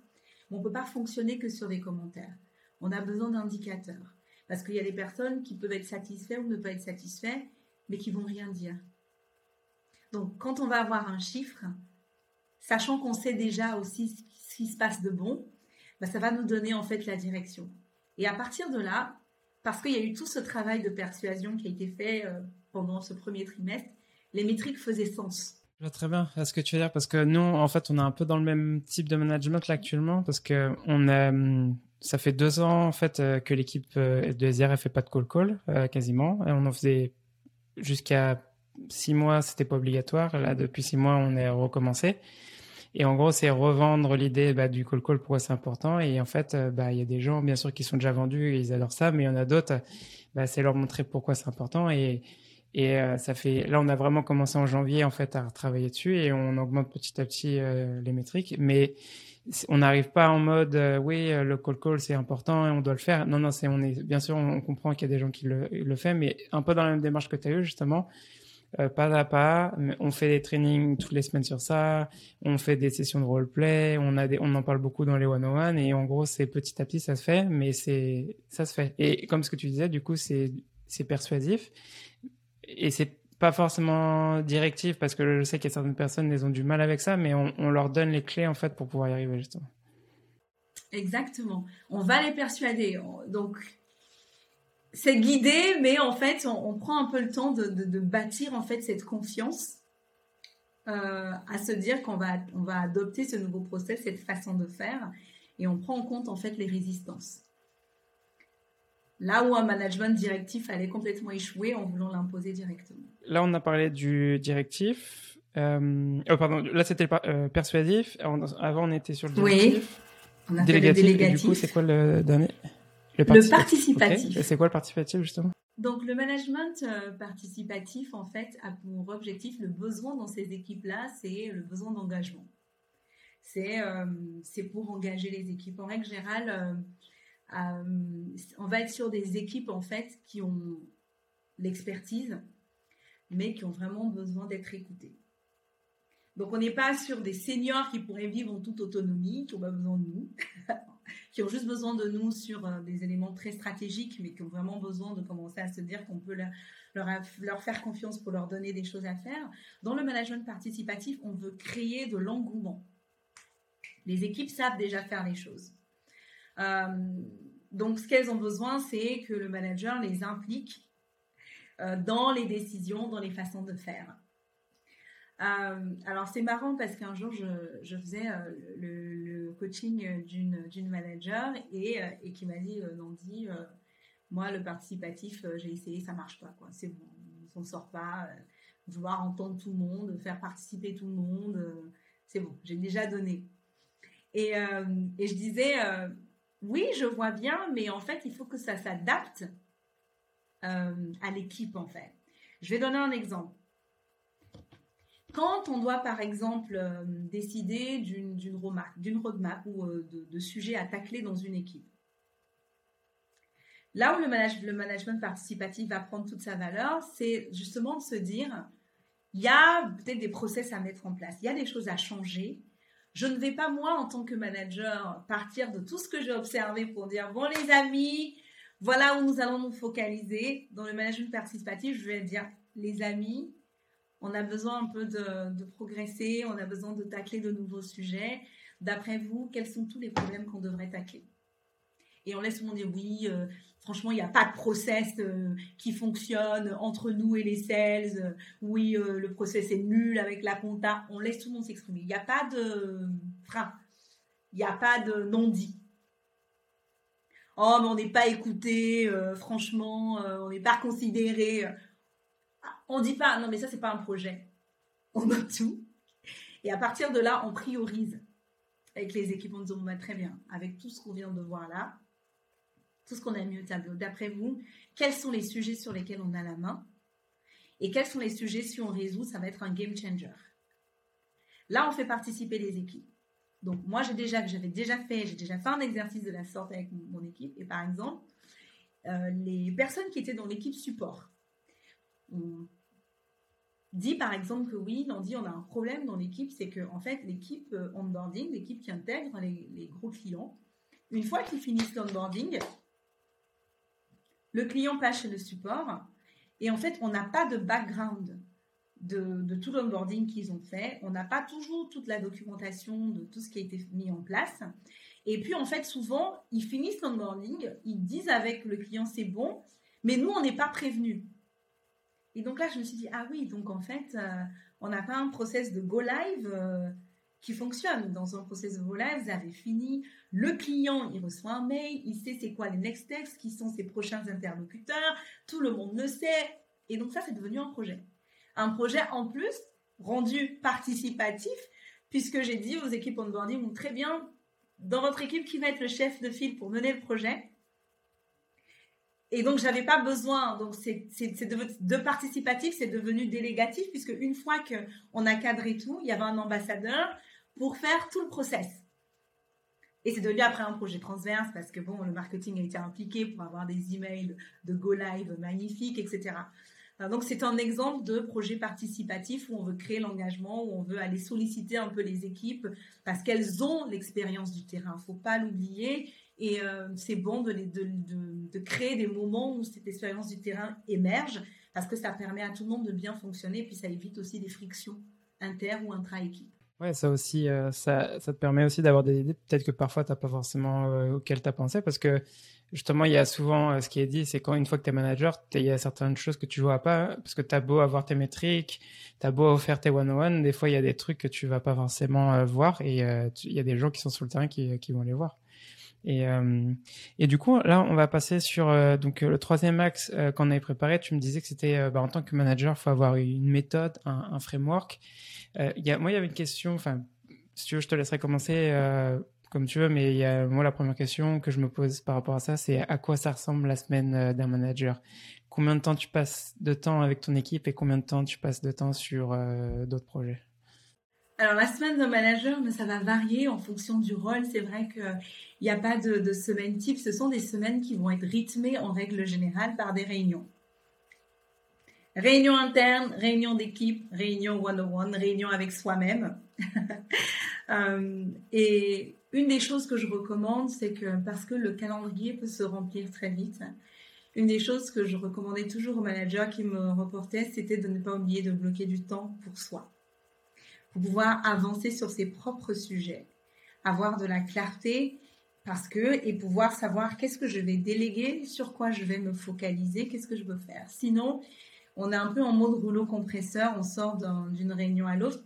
Mais on ne peut pas fonctionner que sur des commentaires. On a besoin d'indicateurs. Parce qu'il y a des personnes qui peuvent être satisfaites ou ne pas être satisfaites, mais qui vont rien dire. Donc, quand on va avoir un chiffre, sachant qu'on sait déjà aussi ce qui se passe de bon, bah, ça va nous donner en fait la direction. Et à partir de là, parce qu'il y a eu tout ce travail de persuasion qui a été fait euh, pendant ce premier trimestre, les métriques faisaient sens. Je vois très bien ce que tu veux dire parce que nous, en fait, on est un peu dans le même type de management là actuellement parce que on a, hum, ça fait deux ans en fait euh, que l'équipe euh, de SDR fait pas de call call quasiment et on en faisait jusqu'à six mois, c'était pas obligatoire. Là, depuis six mois, on est recommencé. Et en gros, c'est revendre l'idée bah, du call call, pourquoi c'est important. Et en fait, euh, bah, il y a des gens, bien sûr, qui sont déjà vendus et ils adorent ça, mais il y en a d'autres, bah, c'est leur montrer pourquoi c'est important. Et, et euh, ça fait, là, on a vraiment commencé en janvier, en fait, à travailler dessus et on augmente petit à petit euh, les métriques. Mais on n'arrive pas en mode, oui, le call call, c'est important et on doit le faire. Non, non, c'est, on est, bien sûr, on, comprend qu'il y a des gens qui le, le font, mais un peu dans la même démarche que tu as eu, justement euh, pas à pas. On fait des trainings toutes les semaines sur ça. On fait des sessions de roleplay. On a des, on en parle beaucoup dans les one on one et en gros c'est petit à petit ça se fait, mais c'est ça se fait. Et comme ce que tu disais, du coup c'est c'est persuasif et c'est pas forcément directif parce que je sais qu'il y a certaines personnes elles ont du mal avec ça, mais on, leur donne les clés en fait pour pouvoir y arriver justement. Exactement. On va les persuader. Donc c'est guidé, mais en fait, on, prend un peu le temps de, bâtir en fait cette confiance euh, à se dire qu'on va, on va adopter ce nouveau process, cette façon de faire, et on prend en compte en fait les résistances. Là où un management directif allait complètement échouer en voulant l'imposer directement. Là, on a parlé du directif. Euh, oh, pardon, là c'était euh, persuasif. Avant, on était sur le directif. Oui, on a délégatif. Fait le délégatif. du coup, c'est quoi le dernier? Le, participatif. C'est quoi le participatif justement? Donc le management euh, participatif, en fait, a pour objectif le besoin dans ces équipes-là, c'est le besoin d'engagement. C'est euh, pour engager les équipes. En règle générale, euh, on va être sur des équipes, en fait, qui ont l'expertise, mais qui ont vraiment besoin d'être écoutées. Donc on n'est pas sur des seniors qui pourraient vivre en toute autonomie, qui n'ont pas besoin de nous. qui ont juste besoin de nous sur euh, des éléments très stratégiques, mais qui ont vraiment besoin de commencer à se dire qu'on peut leur, faire confiance pour leur donner des choses à faire. Dans le management participatif, on veut créer de l'engouement. Les équipes savent déjà faire les choses. Euh, donc, ce qu'elles ont besoin, c'est que le manager les implique euh, dans les décisions, dans les façons de faire. alors c'est marrant parce qu'un jour je, faisais le, coaching d'une manager et, et qui m'a dit Nandi, moi le participatif j'ai essayé ça marche pas c'est bon on s'en sort pas vouloir entendre tout le monde faire participer tout le monde c'est bon j'ai déjà donné et, et je disais oui, je vois bien, mais en fait, il faut que ça s'adapte euh, à l'équipe, en fait. Je vais donner un exemple. Quand on doit, par exemple, euh, décider d'une roadmap, ou euh, de, sujets à tacler dans une équipe, là où le, le management participatif va prendre toute sa valeur, c'est justement de se dire, il y a peut-être des process à mettre en place, il y a des choses à changer, je ne vais pas, moi, en tant que manager, partir de tout ce que j'ai observé pour dire, bon, les amis, voilà où nous allons nous focaliser. Dans le management participatif, je vais dire, les amis, on a besoin un peu de, progresser, on a besoin de tacler de nouveaux sujets. D'après vous, quels sont tous les problèmes qu'on devrait tacler? Et on laisse tout le monde dire, oui, euh, Franchement, il n'y a pas de process euh, qui fonctionne entre nous et les sales. oui, euh, le process est nul avec la compta. On laisse tout le monde s'exprimer. Il n'y a pas de frein. Il n'y a pas de non-dit. Oh, mais on n'est pas écouté. Franchement, on n'est pas considéré. On dit pas, non, mais ça, c'est pas un projet. On a tout. Et à partir de là, on priorise avec les équipes. On dit, bah, très bien, avec tout ce qu'on vient de voir là, tout ce qu'on a mis au tableau. D'après vous, quels sont les sujets sur lesquels on a la main? Et quels sont les sujets, si on résout, ça va être un game changer. Là, on fait participer les équipes. Donc, moi, j'ai déjà, j'avais déjà fait, j'ai déjà fait un exercice de la sorte avec mon, équipe. Et par exemple, euh, les personnes qui étaient dans l'équipe support on dit par exemple que oui, on dit on a un problème dans l'équipe, c'est que en fait l'équipe euh, onboarding, l'équipe qui intègre les, les gros clients, une fois qu'ils finissent l'onboarding, le client passe chez le support et en fait, on n'a pas de background de, tout l'onboarding qu'ils ont fait. On n'a pas toujours toute la documentation de tout ce qui a été mis en place. Et puis, en fait, souvent, ils finissent l'onboarding, ils disent avec le client c'est bon, mais nous, on n'est pas prévenus. Et donc là, je me suis dit, ah oui, donc en fait, euh, on n'a pas un process de go live euh, qui fonctionne. Dans un process live, vous avez fini, le client, il reçoit un mail, il sait c'est quoi les next steps, qui sont ses prochains interlocuteurs, tout le monde le sait. Et donc ça, c'est devenu un projet. Un projet en plus rendu participatif, puisque j'ai dit aux équipes onboarding, très bien, dans votre équipe, qui va être le chef de file pour mener le projet et donc, j'avais pas besoin. Donc, c'est de, de participatif, c'est devenu délégatif, puisque une fois qu'on a cadré tout, il y avait un ambassadeur pour faire tout le process. Et c'est devenu après un projet transverse parce que bon, le marketing a été impliqué pour avoir des emails de go live magnifiques, etc. Donc c'est un exemple de projet participatif où on veut créer l'engagement, où on veut aller solliciter un peu les équipes parce qu'elles ont l'expérience du terrain. Faut pas l'oublier. Et euh, c'est bon de, de, créer des moments où cette expérience du terrain émerge parce que ça permet à tout le monde de bien fonctionner et puis ça évite aussi des frictions inter ou intra-équipe. Ouais, ça aussi, euh, ça, ça, te permet aussi d'avoir des idées peut-être que parfois tu n'as pas forcément euh, auxquelles tu pensé parce que justement, il y a souvent euh, ce qui est dit, c'est quand une fois que tu es manager, il y a certaines choses que tu vois pas parce que tu beau avoir tes métriques, tu as beau faire tes one-on-one, des fois il y a des trucs que tu vas pas forcément voir et il y a des gens qui sont sur le terrain qui vont les voir. Et, et du coup, là, on va passer sur donc le troisième axe qu'on avait préparé. Tu me disais que c'était bah, en tant que manager, il faut avoir une méthode, un, un framework. Euh, y a, moi, il y avait une question, enfin, si tu veux, je te laisserai commencer euh, comme tu veux, mais y a, moi, la première question que je me pose par rapport à ça, c'est à quoi ça ressemble la semaine euh, d'un manager? Combien de temps tu passes de temps avec ton équipe et combien de temps tu passes de temps sur d'autres projets? Alors la semaine de manager, ça va varier en fonction du rôle. C'est vrai qu'il n'y a pas de, de, semaine type. Ce sont des semaines qui vont être rythmées en règle générale par des réunions. Réunion interne, réunion d'équipe, réunion one-on-one, réunion avec soi-même. Euh, et une des choses que je recommande, c'est que parce que le calendrier peut se remplir très vite, une des choses que je recommandais toujours aux managers qui me reportaient, c'était de ne pas oublier de bloquer du temps pour soi, pouvoir avancer sur ses propres sujets, avoir de la clarté parce que et pouvoir savoir qu'est-ce que je vais déléguer, sur quoi je vais me focaliser, qu'est-ce que je veux faire. Sinon, on est un peu en mode rouleau compresseur, on sort d'une réunion à l'autre.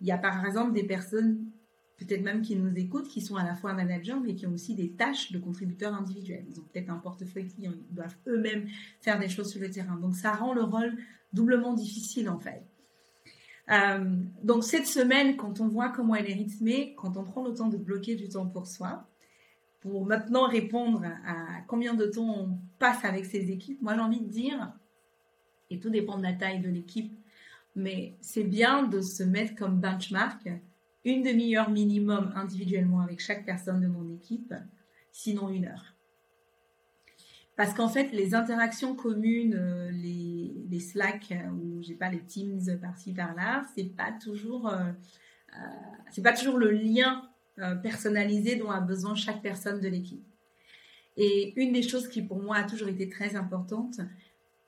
Il y a par exemple des personnes, peut-être même qui nous écoutent, qui sont à la fois managers, mais qui ont aussi des tâches de contributeurs individuels. Ils ont peut-être un portefeuille client, ils doivent eux-mêmes faire des choses sur le terrain. Donc ça rend le rôle doublement difficile en fait. Euh, donc cette semaine, quand on voit comment elle est rythmée, quand on prend le temps de bloquer du temps pour soi, pour maintenant répondre à combien de temps on passe avec ses équipes, moi j'ai envie de dire, et tout dépend de la taille de l'équipe, mais c'est bien de se mettre comme benchmark une demi-heure minimum individuellement avec chaque personne de mon équipe, sinon une heure. Parce qu'en fait, les interactions communes, euh, les, les Slack euh, ou j'ai pas les Teams par-ci par-là, c'est pas toujours, euh, c'est pas toujours le lien personnalisé dont a besoin chaque personne de l'équipe. Et une des choses qui pour moi a toujours été très importante,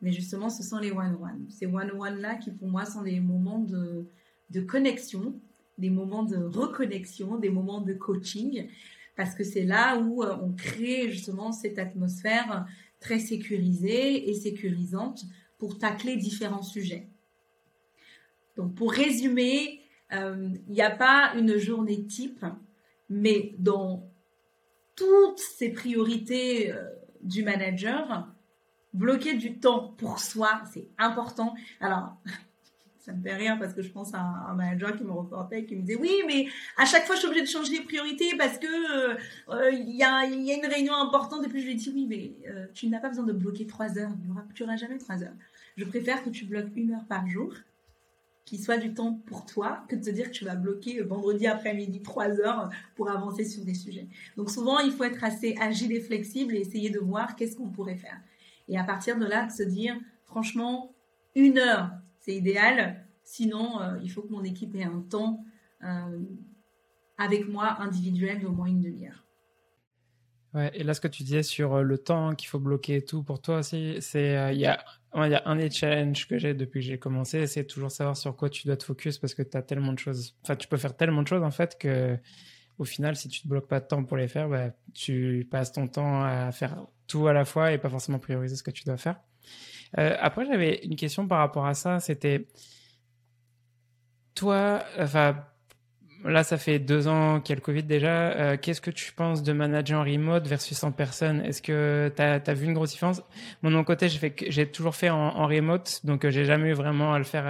mais justement, ce sont les one-one. Ces one-one-là qui, pour moi, sont des moments de, de connexion, des moments de reconnexion, des moments de coaching, parce que c'est là où euh, on crée justement cette atmosphère très sécurisée et sécurisante pour tacler différents sujets. Donc, pour résumer, euh, il n'y a pas une journée type, mais dans toutes ces priorités euh, du manager, bloquer du temps pour soi, c'est important. Alors, ça me fait rire parce que je pense à un, manager qui me reportait et qui me disait oui mais à chaque fois je suis obligée de changer les priorités parce que euh, euh, il y, a, une réunion importante. Et puis je lui dit oui mais euh, tu n'as pas besoin de bloquer trois heures. Tu n'auras jamais trois heures. Je préfère que tu bloques une heure par jour qui soit du temps pour toi que de te dire que tu vas bloquer vendredi après-midi trois heures pour avancer sur des sujets. Donc souvent il faut être assez agile et flexible et essayer de voir qu'est-ce qu'on pourrait faire. Et à partir de là, se dire, franchement, une heure, c'est idéal. Sinon, euh, il faut que mon équipe ait un temps euh, avec moi individuel d'au moins une demi-heure. Ouais, et là, ce que tu disais sur euh, le temps qu'il faut bloquer et tout, pour toi aussi, c'est il y, a, y a un des challenges que j'ai depuis que j'ai commencé, c'est toujours savoir sur quoi tu dois te focus parce que tu as tellement de choses, enfin, tu peux faire tellement de choses en fait que au final, si tu te bloques pas de temps pour les faire, bah, tu passes ton temps à faire tout à la fois et pas forcément prioriser ce que tu dois faire. Euh, après, j'avais une question par rapport à ça. C'était toi, enfin, là, ça fait deux ans qu'il y a le Covid déjà. Euh, qu'est-ce que tu penses de manager en remote versus en personne? Est-ce que tu as, vu une grosse différence? Moi, de mon côté, j'ai toujours fait en, remote, donc euh, j'ai jamais eu vraiment à le faire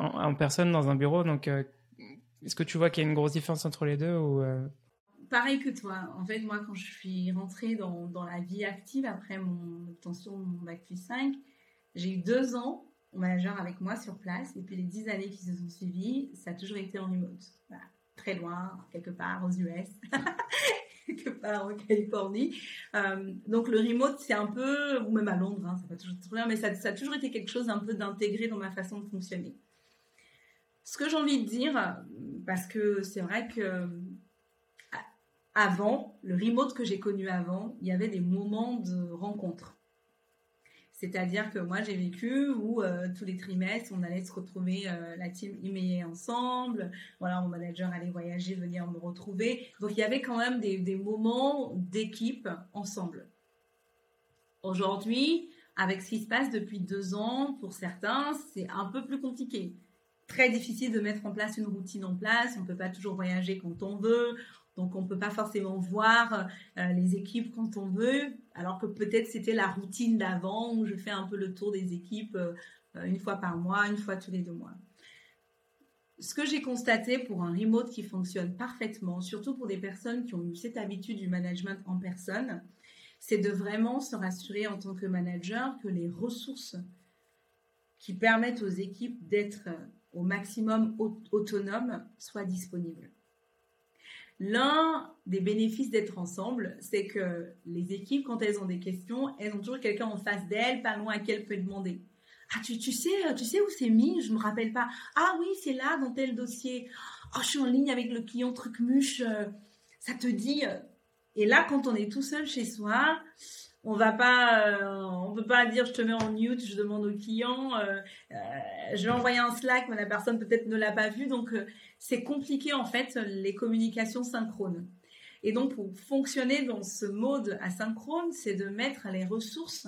en, en, personne dans un bureau. Donc, est-ce que tu vois qu'il y a une grosse différence entre les deux pareil que toi. En fait, moi, quand je suis rentrée dans, dans la vie active après mon obtention de mon bac plus 5, j'ai eu deux ans au manager avec moi sur place. Et puis les dix années qui se sont suivies, ça a toujours été en remote. Très loin, quelque part aux US, quelque part en Californie. Euh, donc le remote, c'est un peu, ou même à Londres, hein, ça va toujours trop bien, mais ça, ça, a toujours été quelque chose un peu d'intégré dans ma façon de fonctionner. Ce que j'ai envie de dire, parce que c'est vrai que avant, le remote que j'ai connu avant, il y avait des moments de rencontre. C'est-à-dire que moi, j'ai vécu où euh, tous les trimestres, on allait se retrouver euh, la team email ensemble. Voilà, mon manager allait voyager, venir me retrouver. Donc, il y avait quand même des, des moments d'équipe ensemble. Aujourd'hui, avec ce qui se passe depuis deux ans, pour certains, c'est un peu plus compliqué. Très difficile de mettre en place une routine en place. On ne peut pas toujours voyager quand on veut. Donc on ne peut pas forcément voir euh, les équipes quand on veut, alors que peut-être c'était la routine d'avant où je fais un peu le tour des équipes euh, une fois par mois, une fois tous les deux mois. Ce que j'ai constaté pour un remote qui fonctionne parfaitement, surtout pour des personnes qui ont eu cette habitude du management en personne, c'est de vraiment se rassurer en tant que manager que les ressources qui permettent aux équipes d'être au maximum autonomes soient disponibles. L'un des bénéfices d'être ensemble, c'est que les équipes, quand elles ont des questions, elles ont toujours quelqu'un en face d'elles, pas loin à qui elles peuvent demander. Ah, tu, sais, tu sais où c'est mis? Je me rappelle pas. Ah oui, c'est là dans tel dossier. Oh, je suis en ligne avec le client Trucmuche. Euh, ça te dit Et là, quand on est tout seul chez soi, on va pas, euh, on peut pas dire je te mets en mute, je demande au client, euh, euh, je vais envoyer un Slack, mais la personne peut-être ne l'a pas vu, donc c'est compliqué en fait les communications synchrones. Et donc pour fonctionner dans ce mode asynchrone, c'est de mettre les ressources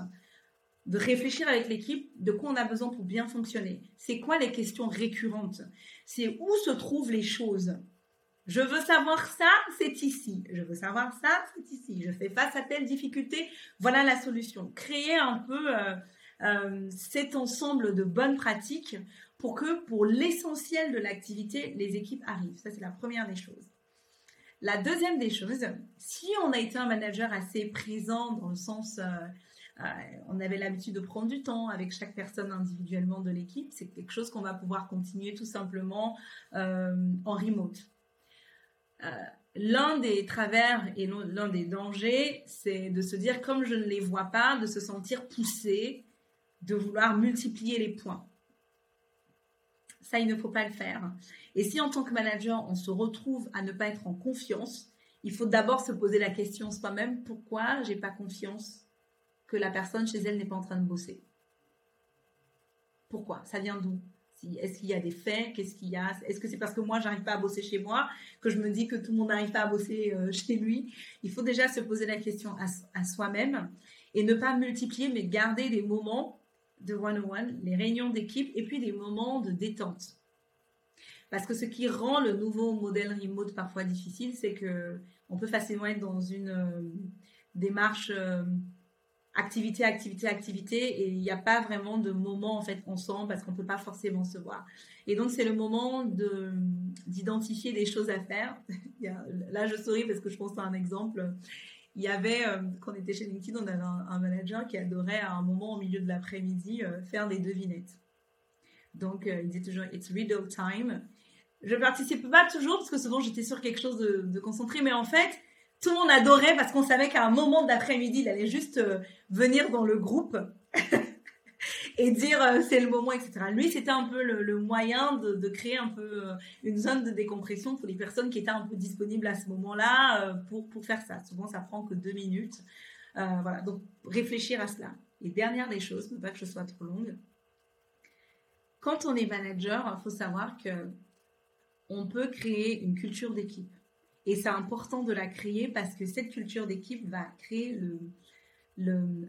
de réfléchir avec l'équipe de quoi on a besoin pour bien fonctionner. C'est quoi les questions récurrentes? C'est où se trouvent les choses? Je veux savoir ça, c'est ici. Je veux savoir ça, c'est ici. Je fais face à telle difficulté, voilà la solution. Créer un peu euh, euh, cet ensemble de bonnes pratiques pour que pour l'essentiel de l'activité, les équipes arrivent. Ça, c'est la première des choses. La deuxième des choses, si on a été un manager assez présent dans le sens... Euh, on avait l'habitude de prendre du temps avec chaque personne individuellement de l'équipe. C'est quelque chose qu'on va pouvoir continuer tout simplement en remote. Euh, l'un des travers et l'un des dangers, c'est de se dire, comme je ne les vois pas, de se sentir poussé, de vouloir multiplier les points. Ça, il ne faut pas le faire. Et si en tant que manager, on se retrouve à ne pas être en confiance, il faut d'abord se poser la question soi-même, pourquoi j'ai pas confiance que la personne chez elle n'est pas en train de bosser? Pourquoi? Ça vient d'où? Est-ce qu'il y a des faits? Qu'est-ce qu'il y a? Est-ce que c'est parce que moi j'arrive pas à bosser chez moi que je me dis que tout le monde n'arrive pas à bosser euh, chez lui? Il faut déjà se poser la question à, soi-même et ne pas multiplier, mais garder des moments de one-on-one, les réunions d'équipe et puis des moments de détente. Parce que ce qui rend le nouveau modèle remote parfois difficile, c'est que on peut facilement être dans une euh, démarche euh, activité, activité, activité, et il n'y a pas vraiment de moment en fait ensemble parce qu'on peut pas forcément se voir. Et donc c'est le moment de d'identifier des choses à faire. là je souris parce que je pense à un exemple. Il y avait euh, quand on était chez LinkedIn, on avait un, manager qui adorait à un moment au milieu de l'après-midi euh, faire des devinettes. Donc euh, il disait toujours it's riddle time. Je participe pas toujours parce que souvent j'étais sur quelque chose de concentré, mais en fait tout le monde adorait parce qu'on savait qu'à un moment d'après-midi, il allait juste euh, venir dans le groupe et dire euh, c'est le moment, etc. Lui, c'était un peu le, moyen de, créer un peu euh, une zone de décompression pour les personnes qui étaient un peu disponibles à ce moment-là pour, pour faire ça. Souvent, ça prend que deux minutes. voilà, donc réfléchir à cela. Et dernière des choses, ne pas que je sois trop longue. Quand on est manager, il faut savoir que on peut créer une culture d'équipe. Et c'est important de la créer parce que cette culture d'équipe va créer le,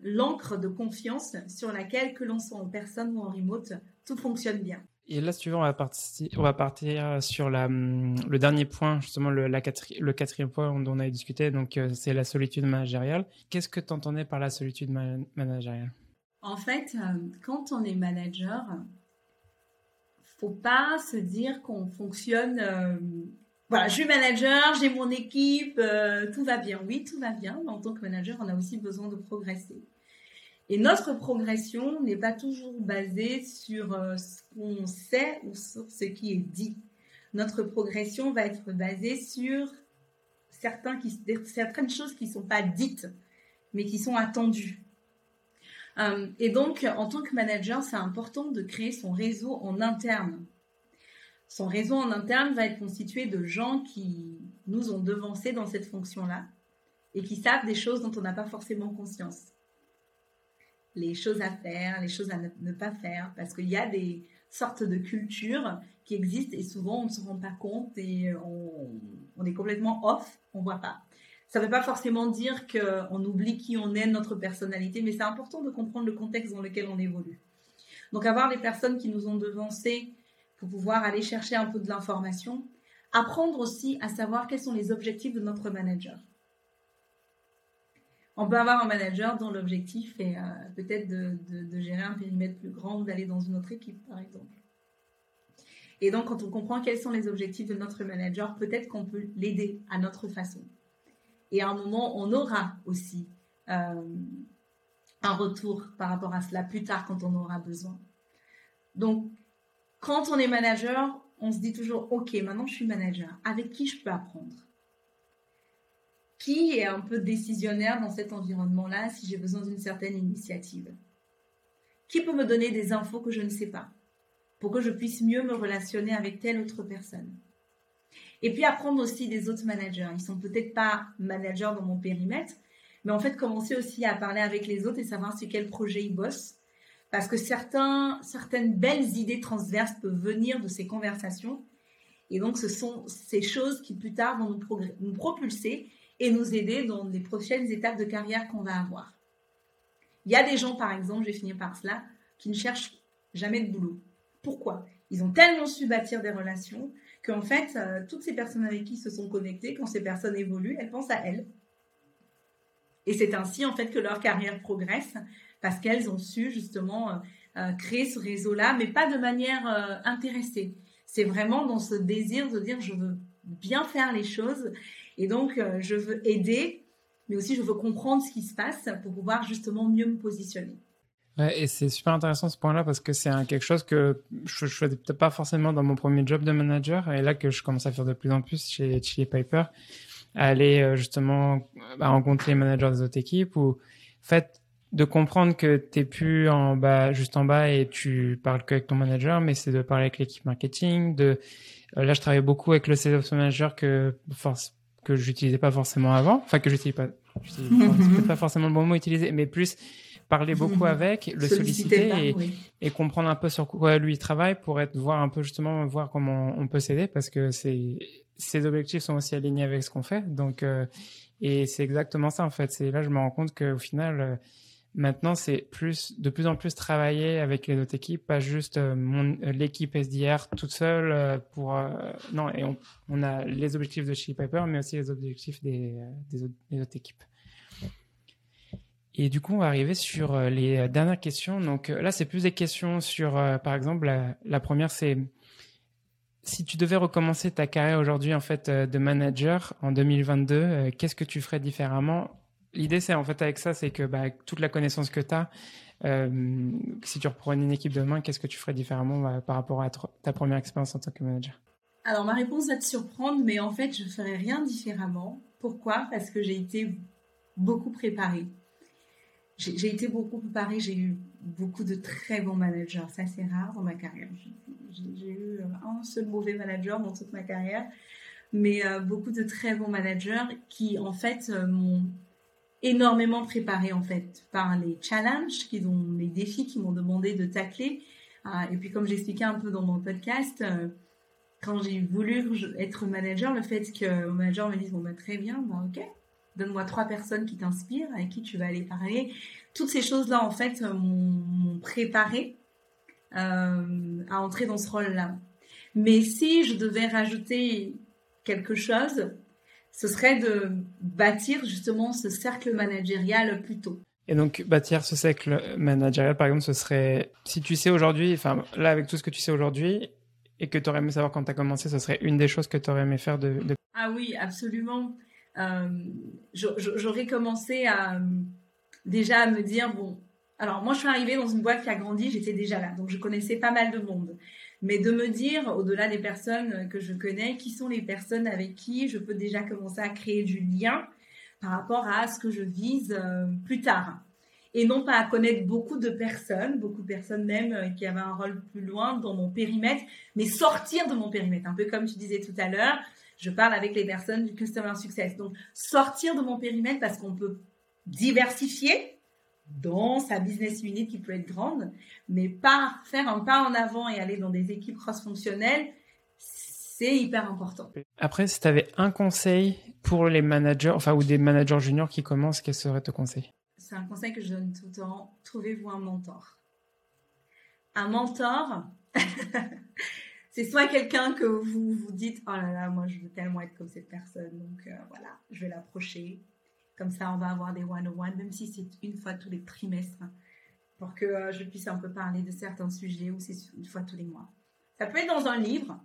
l'encre de confiance sur laquelle, que l'on soit en personne ou en remote, tout fonctionne bien. Et là, si tu veux, on va partir, on va partir sur la, le dernier point, justement, le, la le quatrième point dont on a discuté, donc euh, c'est la solitude managériale. Qu'est-ce que tu entendais par la solitude managériale? En fait, euh, quand on est manager, faut pas se dire qu'on fonctionne euh, voilà, je suis manager, j'ai mon équipe, euh, tout va bien. Oui, tout va bien, mais en tant que manager, on a aussi besoin de progresser. Et notre progression n'est pas toujours basée sur euh, ce qu'on sait ou sur ce qui est dit. Notre progression va être basée sur certaines choses qui ne sont pas dites, mais qui sont attendues. Euh, et donc, en tant que manager, c'est important de créer son réseau en interne son réseau en interne va être constitué de gens qui nous ont devancés dans cette fonction-là et qui savent des choses dont on n'a pas forcément conscience. Les choses à faire, les choses à ne, pas faire, parce qu'il y a des sortes de cultures qui existent et souvent on ne se rend pas compte et on, est complètement off, on ne voit pas. Ça ne veut pas forcément dire qu'on oublie qui on est, notre personnalité, mais c'est important de comprendre le contexte dans lequel on évolue. Donc avoir des personnes qui nous ont devancés pour pouvoir aller chercher un peu de l'information. Apprendre aussi à savoir quels sont les objectifs de notre manager. On peut avoir un manager dont l'objectif est euh, peut-être de, gérer un périmètre plus grand ou d'aller dans une autre équipe, par exemple. Et donc, quand on comprend quels sont les objectifs de notre manager, peut-être qu'on peut, l'aider à notre façon. Et à un moment, on aura aussi euh, un retour par rapport à cela plus tard quand on aura besoin. Donc, quand on est manager, on se dit toujours, OK, maintenant je suis manager. Avec qui je peux apprendre? Qui est un peu décisionnaire dans cet environnement-là si j'ai besoin d'une certaine initiative? Qui peut me donner des infos que je ne sais pas pour que je puisse mieux me relationner avec telle autre personne? Et puis apprendre aussi des autres managers. Ils sont peut-être pas managers dans mon périmètre, mais en fait commencer aussi à parler avec les autres et savoir sur quel projet ils bossent parce que certains, certaines belles idées transverses peuvent venir de ces conversations. Et donc, ce sont ces choses qui plus tard vont nous, propulser et nous aider dans les prochaines étapes de carrière qu'on va avoir. Il y a des gens, par exemple, je vais finir par cela, qui ne cherchent jamais de boulot. Pourquoi? Ils ont tellement su bâtir des relations qu'en fait, euh, toutes ces personnes avec qui ils se sont connectés, quand ces personnes évoluent, elles pensent à elles. Et c'est ainsi, en fait, que leur carrière progresse, parce qu'elles ont su, justement, euh, euh, créer ce réseau-là, mais pas de manière intéressée. C'est vraiment dans ce désir de dire, je veux bien faire les choses, et donc, je veux aider, mais aussi je veux comprendre ce qui se passe pour pouvoir, justement, mieux me positionner. Ouais, et c'est super intéressant ce point-là parce que c'est quelque chose que je, je faisais peut-être pas forcément dans mon premier job de manager et là que je commence à faire de plus en plus chez Chili Piper, aller euh, justement à rencontrer les managers des autres équipes ou en fait de comprendre que t'es plus en bas juste en bas et tu parles que avec ton manager mais c'est de parler avec l'équipe marketing de euh, là je travaille beaucoup avec le sales manager que force que j'utilisais pas forcément avant enfin que j'utilisais pas c'est pas forcément le bon mot utilisé mais plus parler beaucoup avec, le solliciter, et, comprendre un peu sur quoi lui il travaille pour être voir un peu justement voir comment on peut s'aider parce que c'est ses objectifs sont aussi alignés avec ce qu'on fait. Donc euh, et c'est exactement ça en fait. C'est là je me rends compte qu'au final euh, maintenant c'est plus de plus en plus travailler avec les autres équipes, pas juste euh, mon l'équipe SDR toute seule pour non et on, a les objectifs de Chili Piper mais aussi les objectifs des, autres, équipes. Et du coup, on va arriver sur euh, les euh, dernières questions. Donc euh, là, c'est plus des questions sur, par exemple, la, première, c'est si tu devais recommencer ta carrière aujourd'hui en fait de manager en 2022, qu'est-ce que tu ferais différemment L'idée, c'est en fait avec ça, c'est que bah, toute la connaissance que tu as, si tu reprenais une équipe demain, qu'est-ce que tu ferais différemment bah, par rapport à ta première expérience en tant que manager? Alors ma réponse va te surprendre, mais en fait, je ferais rien différemment. Pourquoi? Parce que j'ai été beaucoup préparée j'ai été beaucoup préparée, j'ai eu beaucoup de très bons managers. Ça, c'est rare dans ma carrière. J'ai eu euh, un seul mauvais manager dans toute ma carrière, mais euh, beaucoup de très bons managers qui, en fait, euh, m'ont énormément préparé, en fait, par les challenges, qui ont, les défis qu'ils m'ont demandé de tacler. et puis, comme j'expliquais un peu dans mon podcast, quand j'ai voulu être manager, le fait que mon manager me dise, bon, bah, très bien, bon, ok, donne-moi trois personnes qui t'inspirent, avec qui tu vas aller parler. Toutes ces choses-là, en fait, m'ont préparé euh, à entrer dans ce rôle-là. Mais si je devais rajouter quelque chose, ce serait de bâtir justement ce cercle managérial plus tôt. Et donc, bâtir ce cercle managérial, par exemple, ce serait, si tu sais aujourd'hui, enfin, là, avec tout ce que tu sais aujourd'hui, et que tu aurais aimé savoir quand tu as commencé, ce serait une des choses que tu aurais aimé faire de... Ah oui, absolument. Euh, j'aurais commencé à déjà à me dire bon, alors moi je suis arrivée dans une boîte qui a grandi, j'étais déjà là, donc je connaissais pas mal de monde. Mais de me dire, au-delà des personnes que je connais, qui sont les personnes avec qui je peux déjà commencer à créer du lien par rapport à ce que je vise euh, plus tard. Et non pas à connaître beaucoup de personnes, beaucoup de personnes même euh, qui avaient un rôle plus loin dans mon périmètre, mais sortir de mon périmètre. Un peu comme tu disais tout à l'heure, je parle avec les personnes du Customer Success. Donc, sortir de mon périmètre parce qu'on peut diversifier dans sa business unit qui peut être grande, mais pas faire un pas en avant et aller dans des équipes cross-fonctionnelles, c'est hyper important. Après, si tu avais un conseil pour les managers, enfin, ou des managers juniors qui commencent, quel serait ton conseil C'est un conseil que je donne tout le temps. Trouvez-vous un mentor. Un mentor, c'est soit quelqu'un que vous vous dites oh là là moi je veux tellement être comme cette personne donc euh, voilà je vais l'approcher comme ça on va avoir des one on one même si c'est une fois tous les trimestres pour que euh, je puisse un peu parler de certains sujets ou c'est une fois tous les mois. Ça peut être dans un livre.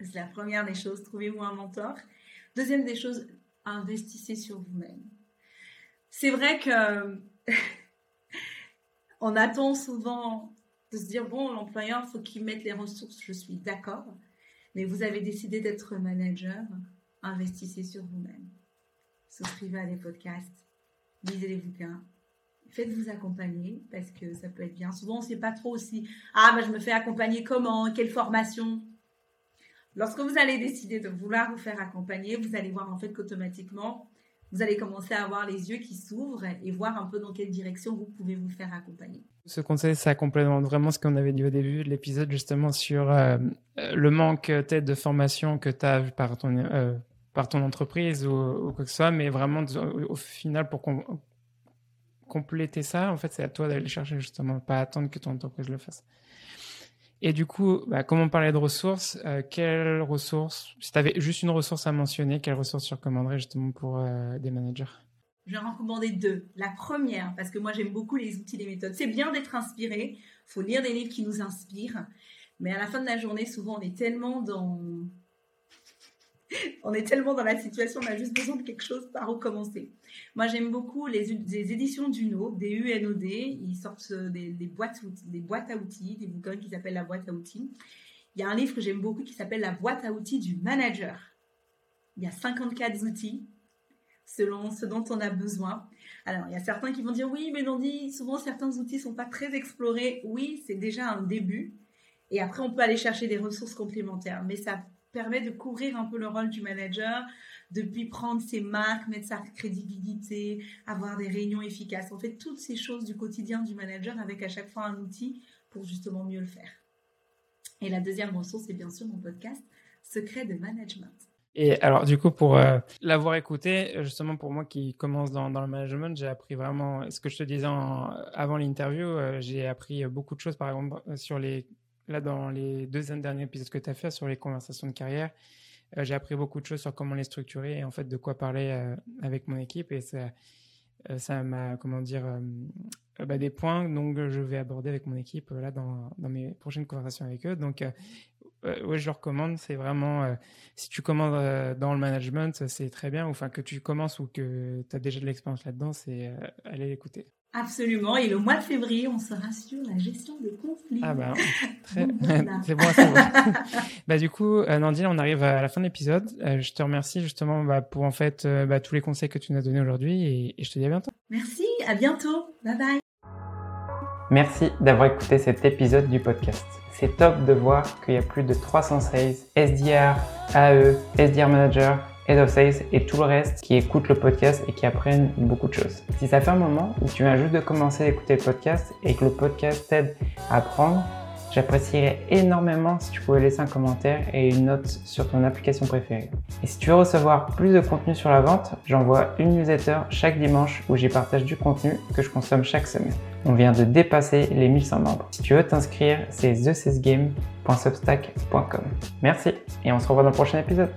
C'est la première des choses trouvez-vous un mentor. Deuxième des choses investissez sur vous-même. C'est vrai que on attend souvent de se dire, bon, l'employeur, faut qu'il mette les ressources, je suis d'accord, mais vous avez décidé d'être manager, investissez sur vous-même. Souscrivez à des podcasts, lisez les bouquins, faites-vous accompagner parce que ça peut être bien. Souvent, on ne sait pas trop aussi, ah, bah, je me fais accompagner comment, quelle formation. Lorsque vous allez décider de vouloir vous faire accompagner, vous allez voir en fait qu'automatiquement, vous allez commencer à avoir les yeux qui s'ouvrent et voir un peu dans quelle direction vous pouvez vous faire accompagner. Ce conseil, ça complémente vraiment ce qu'on avait dit au début de l'épisode, justement sur euh, le manque peut-être de formation que tu as par ton, euh, par ton entreprise ou, quoi que ce soit, mais vraiment au, final pour compléter ça, en fait, c'est à toi d'aller chercher justement, pas attendre que ton entreprise le fasse. Et du coup, bah, comme on parlait de ressources, euh, quelles ressources, si tu avais juste une ressource à mentionner, quelles ressources tu recommanderais justement pour euh, des managers? Je vais en recommander deux. La première, parce que moi j'aime beaucoup les outils, les méthodes. C'est bien d'être inspiré, il faut lire des livres qui nous inspirent, mais à la fin de la journée, souvent on est tellement dans on est tellement dans la situation, on a juste besoin de quelque chose par recommencer. Moi, j'aime beaucoup les, éditions d'Uno, des UNOD. Ils sortent des, boîtes, des boîtes à outils, des bouquins qui s'appellent la boîte à outils. Il y a un livre que j'aime beaucoup qui s'appelle la boîte à outils du manager. Il y a 54 outils selon ce dont on a besoin. Alors, il y a certains qui vont dire oui, mais dit souvent certains outils sont pas très explorés. Oui, c'est déjà un début. Et après, on peut aller chercher des ressources complémentaires. Mais ça permet de couvrir un peu le rôle du manager, depuis prendre ses marques, mettre sa crédibilité, avoir des réunions efficaces. On fait toutes ces choses du quotidien du manager avec à chaque fois un outil pour justement mieux le faire. Et la deuxième ressource, c'est bien sûr mon podcast Secret de Management. Et alors, du coup, pour euh, l'avoir écouté, justement, pour moi qui commence dans, le management, j'ai appris vraiment ce que je te disais avant l'interview. Euh, j'ai appris beaucoup de choses, par exemple, sur les là, dans les deux derniers épisodes que tu as fait sur les conversations de carrière, euh, j'ai appris beaucoup de choses sur comment les structurer et en fait de quoi parler euh, avec mon équipe. Et ça, euh, ça m'a, comment dire, bah, des points donc je vais aborder avec mon équipe là dans, dans mes prochaines conversations avec eux. Donc, ouais, je le recommande. C'est vraiment, si tu commences dans le management, c'est très bien. Enfin, que tu commences ou que tu as déjà de l'expérience là-dedans, c'est aller l'écouter. Absolument. Et le mois de février, on sera sur la gestion des conflits. Ah bah, très... c'est bon à savoir. bah, du coup, euh, Nandine, on arrive à la fin de l'épisode. Euh, je te remercie justement bah, pour en fait euh, bah, tous les conseils que tu nous as donnés aujourd'hui et, et je te dis à bientôt. Merci, à bientôt. Bye bye. Merci d'avoir écouté cet épisode du podcast. C'est top de voir qu'il y a plus de 316 SDR, AE, SDR Manager Head of Sales et tout le reste qui écoutent le podcast et qui apprennent beaucoup de choses. Si ça fait un moment où tu viens juste de commencer à écouter le podcast et que le podcast t'aide à apprendre, j'apprécierais énormément si tu pouvais laisser un commentaire et une note sur ton application préférée. Et si tu veux recevoir plus de contenu sur la vente, j'envoie une newsletter chaque dimanche où j'y partage du contenu que je consomme chaque semaine. On vient de dépasser les 1100 membres. Si tu veux t'inscrire, c'est thecesgame.substack.com. Merci et on se revoit dans le prochain épisode.